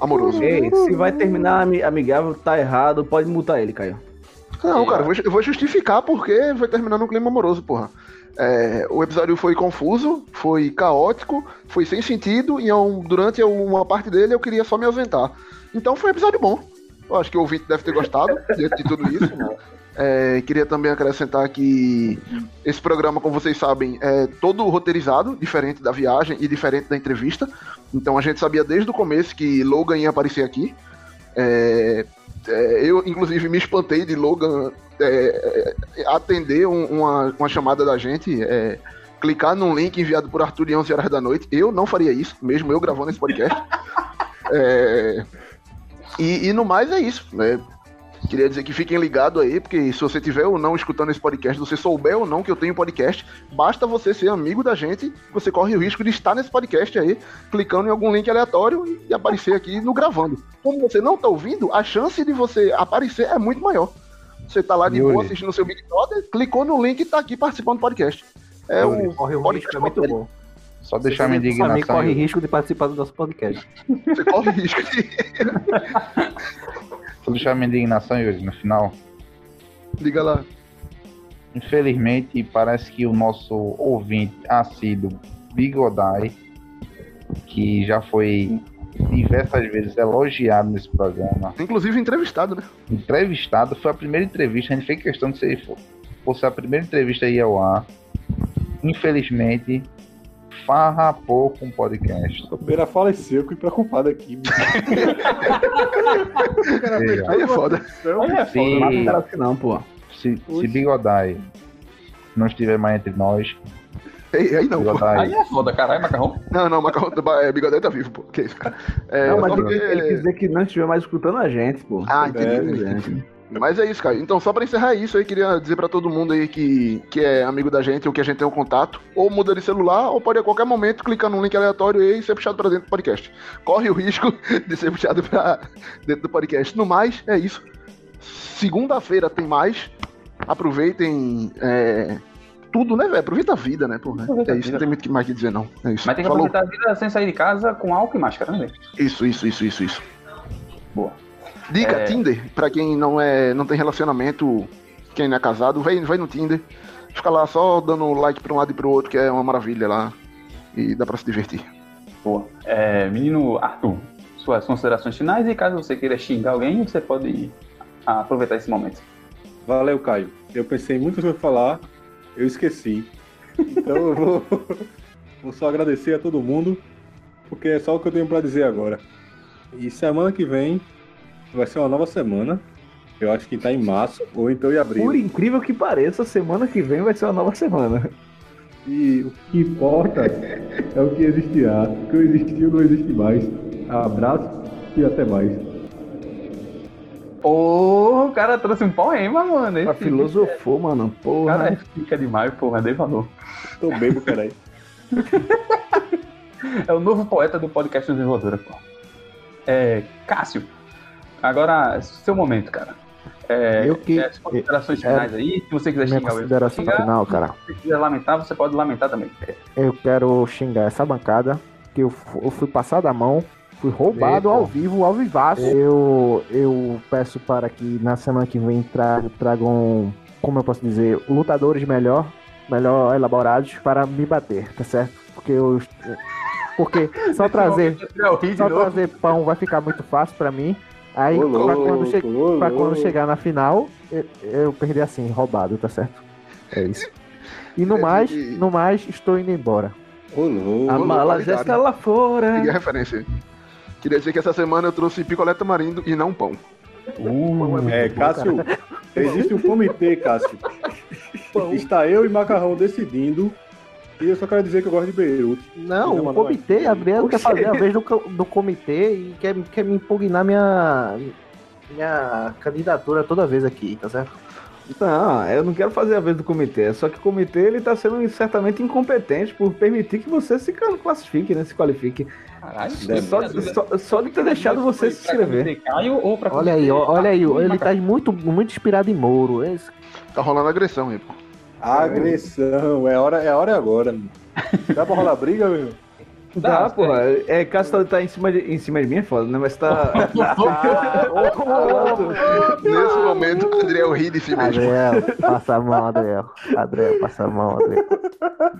[SPEAKER 6] amoroso.
[SPEAKER 5] Ei, se vai terminar ami- amigável, tá errado, pode multar ele, Caio.
[SPEAKER 6] Não, cara, eu vou, justificar porque vai terminar no clima amoroso, porra. É, o episódio foi confuso, foi caótico, foi sem sentido, e é um- durante uma parte dele eu queria só me ausentar. Então foi um episódio bom. Eu acho que o ouvinte deve ter gostado diante de tudo isso. É, queria também acrescentar que esse programa, como vocês sabem, é todo roteirizado, diferente da viagem e diferente da entrevista. Então a gente sabia desde o começo que Logan ia aparecer aqui. É, é, eu, inclusive, me espantei de Logan é, é, atender um- uma, uma chamada da gente, é, clicar num link enviado por Arthur em 11 horas da noite. Eu não faria isso, mesmo eu gravando esse podcast. É, e, e no mais é isso. né? Queria dizer que fiquem ligados aí, porque se você tiver ou não escutando esse podcast, você souber ou não que eu tenho podcast, basta você ser amigo da gente, você corre o risco de estar nesse podcast aí, clicando em algum link aleatório e aparecer aqui no gravando. Como você não tá ouvindo, a chance de você aparecer é muito maior. Você tá lá de
[SPEAKER 2] Yuri.
[SPEAKER 6] boa assistindo o seu Big Brother, clicou no link e tá aqui participando do podcast. É o
[SPEAKER 4] corre o
[SPEAKER 6] podcast
[SPEAKER 4] risco, é muito bom.
[SPEAKER 2] Só deixar minha
[SPEAKER 4] Você também
[SPEAKER 2] indignação.
[SPEAKER 4] corre
[SPEAKER 2] aí.
[SPEAKER 4] risco de participar do nosso podcast.
[SPEAKER 6] Você corre risco de.
[SPEAKER 2] Só deixar minha indignação, Yuri, no final.
[SPEAKER 6] Liga lá.
[SPEAKER 2] Infelizmente, parece que o nosso ouvinte assíduo Bigodai, que já foi diversas vezes elogiado nesse programa,
[SPEAKER 6] Inclusive entrevistado, né?
[SPEAKER 2] entrevistado, foi a primeira entrevista, a gente fez questão de ser fosse a primeira entrevista aí ao ar. Infelizmente, farrapou com o podcast.
[SPEAKER 1] O Beira faleceu, que preocupado aqui. bicho. O cara
[SPEAKER 2] Veja.
[SPEAKER 1] fechou
[SPEAKER 6] Aí é foda.
[SPEAKER 3] Aí é
[SPEAKER 2] Se,
[SPEAKER 3] foda.
[SPEAKER 5] Mata o cara assim não, pô.
[SPEAKER 2] se, se Bigodai não estiver mais entre nós,
[SPEAKER 6] Ei, aí não, pô.
[SPEAKER 3] Aí
[SPEAKER 2] Bigodai,
[SPEAKER 3] é foda, caralho, macarrão.
[SPEAKER 6] Não, não, Macarrão, é, Bigodé tá vivo, pô. Que isso, cara. É,
[SPEAKER 5] não, mas ele,
[SPEAKER 6] porque-
[SPEAKER 5] ele quis dizer que não estiver mais escutando a gente, pô.
[SPEAKER 6] Ah, entendi.
[SPEAKER 1] É,
[SPEAKER 6] entendi. Mas é isso, cara. Então, só pra encerrar isso aí, queria dizer pra todo mundo aí que, que é amigo da gente ou que a gente tem um contato, ou muda de celular, ou pode a qualquer momento clicar num link aleatório e ser puxado pra dentro do podcast. Corre o risco de ser puxado pra dentro do podcast. No mais, é isso. Segunda-feira tem mais. Aproveitem é, tudo, né, velho? Aproveita a vida, né, porra?
[SPEAKER 3] Aproveita
[SPEAKER 6] É isso, não tem muito mais o que dizer, não. É isso.
[SPEAKER 3] Mas tem que
[SPEAKER 6] Falou.
[SPEAKER 3] aproveitar a vida sem sair de casa com álcool e máscara, né, velho?
[SPEAKER 6] Isso, isso, isso, isso, isso.
[SPEAKER 3] Boa.
[SPEAKER 6] Dica,
[SPEAKER 3] É.
[SPEAKER 6] Tinder, pra quem não é, não tem relacionamento, quem não é casado, vai, vai no Tinder. Fica lá só dando like pra um lado e pro outro, que é uma maravilha lá. E dá pra se divertir.
[SPEAKER 3] Boa. É, menino Arthur, suas considerações finais e caso você queira xingar alguém, você pode aproveitar esse momento.
[SPEAKER 1] Valeu, Caio. Eu pensei coisas pra falar, eu esqueci. Então eu vou, vou só agradecer a todo mundo, porque é só o que eu tenho pra dizer agora. E semana que vem vai ser uma nova semana. Eu acho que tá em março ou então em abril.
[SPEAKER 5] Por incrível que pareça, semana que vem vai ser uma nova semana.
[SPEAKER 1] E o que importa é o que existirá. O que existiu não existe mais. Abraço e até mais.
[SPEAKER 3] Pô, o cara trouxe um poema, mano.
[SPEAKER 5] Pra
[SPEAKER 3] Esse
[SPEAKER 5] filosofou, mano. Porra.
[SPEAKER 3] cara fica demais, porra, dei valor.
[SPEAKER 1] Tô bebo, caralho.
[SPEAKER 3] É o novo poeta do podcast Desenvolvedora, pô. É, Cássio, agora, seu momento, cara. É,
[SPEAKER 4] Eu que-
[SPEAKER 3] é, as considerações finais aí, se você quiser
[SPEAKER 4] Minha
[SPEAKER 3] xingar
[SPEAKER 4] consideração
[SPEAKER 3] xingar.
[SPEAKER 4] final, cara.
[SPEAKER 3] Se quiser lamentar, você pode lamentar também.
[SPEAKER 4] Eu quero xingar essa bancada, que eu, eu fui passado a mão, fui roubado
[SPEAKER 2] Eita.
[SPEAKER 4] ao vivo, ao vivaço. Eu, eu peço para que na semana que vem tra tragam, como eu posso dizer, lutadores melhor, melhor elaborados para me bater, tá certo? Porque eu. Porque só trazer, só trazer pão vai ficar muito fácil para mim. Aí,
[SPEAKER 1] Ô,
[SPEAKER 4] pra quando, che pra quando chegar na final, eu, eu perdi assim, roubado, tá certo? É isso. E no
[SPEAKER 6] É,
[SPEAKER 4] mais,
[SPEAKER 6] e-
[SPEAKER 4] no mais, estou indo embora.
[SPEAKER 1] Ô, louco.
[SPEAKER 5] A mala já está lá fora.
[SPEAKER 6] A referência. Queria dizer que essa semana eu trouxe picolé tamarindo e não pão.
[SPEAKER 3] Uh,
[SPEAKER 1] É, Cássio, existe um comitê, Cássio. Está eu e Macarrão decidindo. E eu só quero dizer que eu gosto de Beirute.
[SPEAKER 4] Não,
[SPEAKER 1] Quiser
[SPEAKER 4] o comitê,
[SPEAKER 1] aqui.
[SPEAKER 4] Gabriel quer fazer a vez do, do comitê e quer, quer me impugnar minha, minha candidatura toda vez aqui, tá certo?
[SPEAKER 5] Não, eu não quero fazer a vez do comitê. Só que o comitê ele tá sendo certamente incompetente por permitir que você se classifique, né? Se qualifique.
[SPEAKER 3] caralho.
[SPEAKER 5] Só, só, só de ter deixado você se inscrever.
[SPEAKER 4] Olha aí, olha aí, ele tá muito, muito inspirado em Moro. Esse-
[SPEAKER 6] Tá rolando agressão aí, pô.
[SPEAKER 1] Agressão, é hora, é hora agora. Dá pra rolar briga, meu?
[SPEAKER 5] Dá,
[SPEAKER 3] Dá,
[SPEAKER 5] porra. É, Cássio tá, tá em, cima de, em cima de mim, é foda, né? Mas tá.
[SPEAKER 6] Nesse momento, Adriel ri de si mesmo.
[SPEAKER 4] Adriel, passa a mão, Adriel. Adriel, passa a mão, Adriel.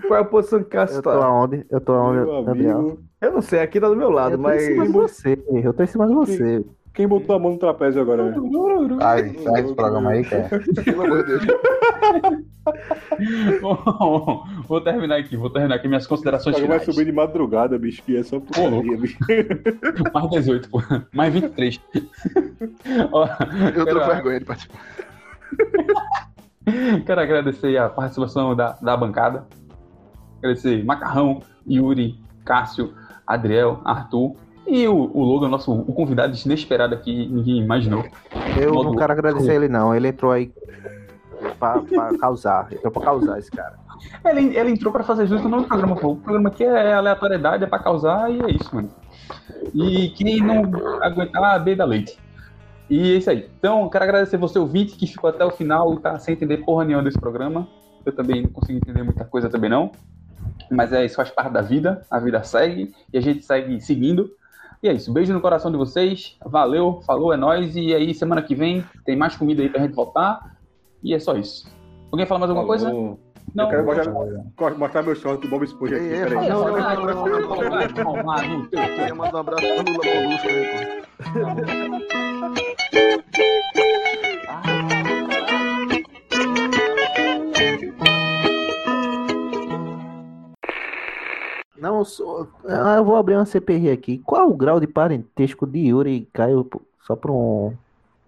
[SPEAKER 5] Qual é a posição que Cássio
[SPEAKER 4] Eu tô
[SPEAKER 5] tá?
[SPEAKER 4] aonde? Eu tô aonde,
[SPEAKER 1] Meu
[SPEAKER 4] Adriel?
[SPEAKER 1] amigo,
[SPEAKER 5] Eu não sei, aqui tá do meu lado,
[SPEAKER 4] Eu tô
[SPEAKER 5] mas.
[SPEAKER 4] em cima de você, eu tô em cima de você.
[SPEAKER 1] Quem botou a mão no trapézio agora? meu?
[SPEAKER 2] Ai, sai esse programa aí, cara.
[SPEAKER 6] Pelo amor de Deus.
[SPEAKER 3] vou terminar aqui, vou terminar aqui minhas
[SPEAKER 1] O
[SPEAKER 3] considerações
[SPEAKER 1] cara vai
[SPEAKER 3] finais.
[SPEAKER 1] subir de madrugada, bicho, que é só putaria, bicho.
[SPEAKER 3] Mais 18, pô. Mais 23. Ó,
[SPEAKER 6] Eu tô com vergonha de participar.
[SPEAKER 3] quero agradecer a participação da, da bancada. Agradecer Macarrão, Yuri, Cássio, Adriel, Arthur e o, o Logan, nosso o convidado inesperado aqui, ninguém imaginou.
[SPEAKER 4] Eu não quero agradecer ele, não. Ele entrou aí pra, pra causar. Entrou pra causar esse cara.
[SPEAKER 3] Ele, ele entrou pra fazer justo no programa, pô. O programa aqui é aleatoriedade, é pra causar e é isso, mano. E quem não aguentar, beba leite. E é isso aí. Então, quero agradecer você, ouvinte, que ficou até o final e tá sem entender porra nenhuma desse programa. Eu também não consegui entender muita coisa também não. Mas é isso, faz parte da vida. A vida segue e a gente segue seguindo. E é isso. Beijo no coração de vocês. Valeu, falou, é nóis. E aí, semana que vem, tem mais comida aí pra gente voltar. E é só isso. Alguém fala mais alguma coisa? Não.
[SPEAKER 1] Eu quero mostrar, mostrar meu short do Bob Esponja aqui,
[SPEAKER 6] Ei,
[SPEAKER 1] peraí.
[SPEAKER 6] não, não, não, não, não,
[SPEAKER 3] cu.
[SPEAKER 6] Queria mandar um abraço pro Lula Molusco aí, pô.
[SPEAKER 4] Não, só- ah, eu vou abrir uma CPI aqui. Qual o grau de parentesco de Yuri e Caio? Só pra um,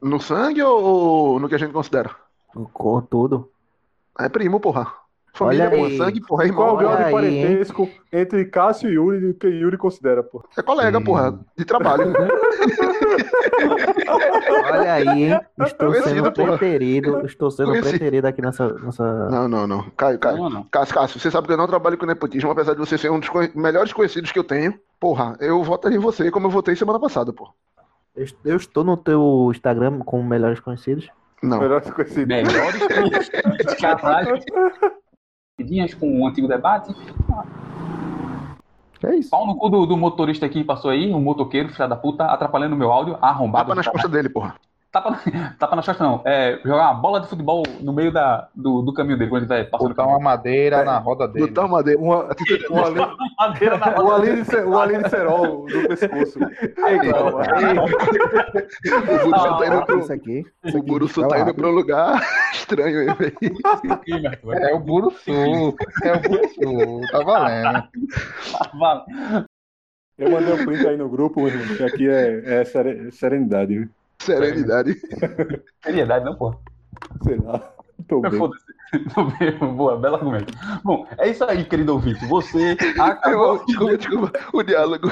[SPEAKER 6] No sangue ou, no que a gente considera?
[SPEAKER 4] um cor todo.
[SPEAKER 6] É primo, porra. Família,
[SPEAKER 4] Olha
[SPEAKER 6] porra.
[SPEAKER 4] aí.
[SPEAKER 6] Sangue, porra,
[SPEAKER 1] E qual o
[SPEAKER 6] irmão.
[SPEAKER 1] grau de
[SPEAKER 4] Olha aí,
[SPEAKER 1] parentesco entre Cássio e Yuri que Yuri considera, pô?
[SPEAKER 6] É colega,
[SPEAKER 2] Hum.
[SPEAKER 6] porra. De trabalho.
[SPEAKER 4] Olha aí, hein? Estou
[SPEAKER 6] Conhecido,
[SPEAKER 4] sendo
[SPEAKER 6] porra.
[SPEAKER 4] preterido. Estou sendo
[SPEAKER 6] Conhecido.
[SPEAKER 4] preterido aqui nessa. nessa...
[SPEAKER 6] Não, não, não. Caio, Caio.
[SPEAKER 3] Não, não.
[SPEAKER 6] Cássio, Cássio, você sabe que eu não trabalho com nepotismo, apesar de você ser um dos melhores conhecidos que eu tenho. Porra, eu votaria em você como eu votei semana passada, porra.
[SPEAKER 4] Eu, eu estou no teu Instagram como melhores conhecidos.
[SPEAKER 6] Não.
[SPEAKER 1] Melhor conhecido.
[SPEAKER 3] Melhores conhecidos. Caralho. Com o antigo debate.
[SPEAKER 4] É isso.
[SPEAKER 3] Pau no cu do, do motorista aqui que passou aí, um motoqueiro, filha da puta, atrapalhando meu áudio, arrombado.
[SPEAKER 6] Tapa nas costas dele, porra.
[SPEAKER 3] Tapa, tapa nas costas não. É, jogar uma bola de futebol no meio da, do, do caminho dele, quando ele vai passando
[SPEAKER 2] Botar uma madeira na roda dele.
[SPEAKER 6] Botar uma dele.
[SPEAKER 1] Uma, uma, linha,
[SPEAKER 3] madeira na
[SPEAKER 1] uma, linha de, ce- uma linha de cerol no pescoço. Calma.
[SPEAKER 6] O Buruçu tá indo pro,
[SPEAKER 4] Isso aqui. Isso
[SPEAKER 6] o
[SPEAKER 4] aqui
[SPEAKER 6] Buruçu
[SPEAKER 4] tá
[SPEAKER 6] tá indo pra um lugar estranho aí, velho.
[SPEAKER 3] crime, Arthur.
[SPEAKER 2] É o Buruçu. É o Buruçu. Tá valendo.
[SPEAKER 3] Vale.
[SPEAKER 1] Eu mandei um print aí no grupo, meu irmão, que aqui é, é sere- serenidade, viu?
[SPEAKER 6] Serenidade.
[SPEAKER 3] Seriedade, não, pô.
[SPEAKER 1] sei lá. Tô bem.
[SPEAKER 3] Foda-se. Tô bem. Boa, belo argumento. Bom, é isso aí, querido ouvinte. Você acabou.
[SPEAKER 6] Eu, desculpa, desculpa. O diálogo.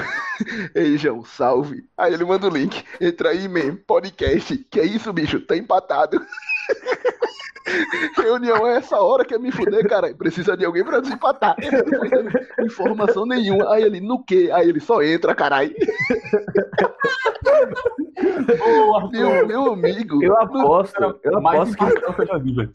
[SPEAKER 6] Ei, João, salve. Aí ele manda o link. Entra aí, man. Podcast. Que é isso, bicho? Tá empatado. Reunião é essa hora que é me fuder, cara. Precisa de alguém pra desempatar. Não tô dando Informação nenhuma. Aí ele, no quê? Aí ele só entra, caralho. Meu, meu amigo.
[SPEAKER 5] Eu aposto, eu
[SPEAKER 3] mais
[SPEAKER 5] aposto que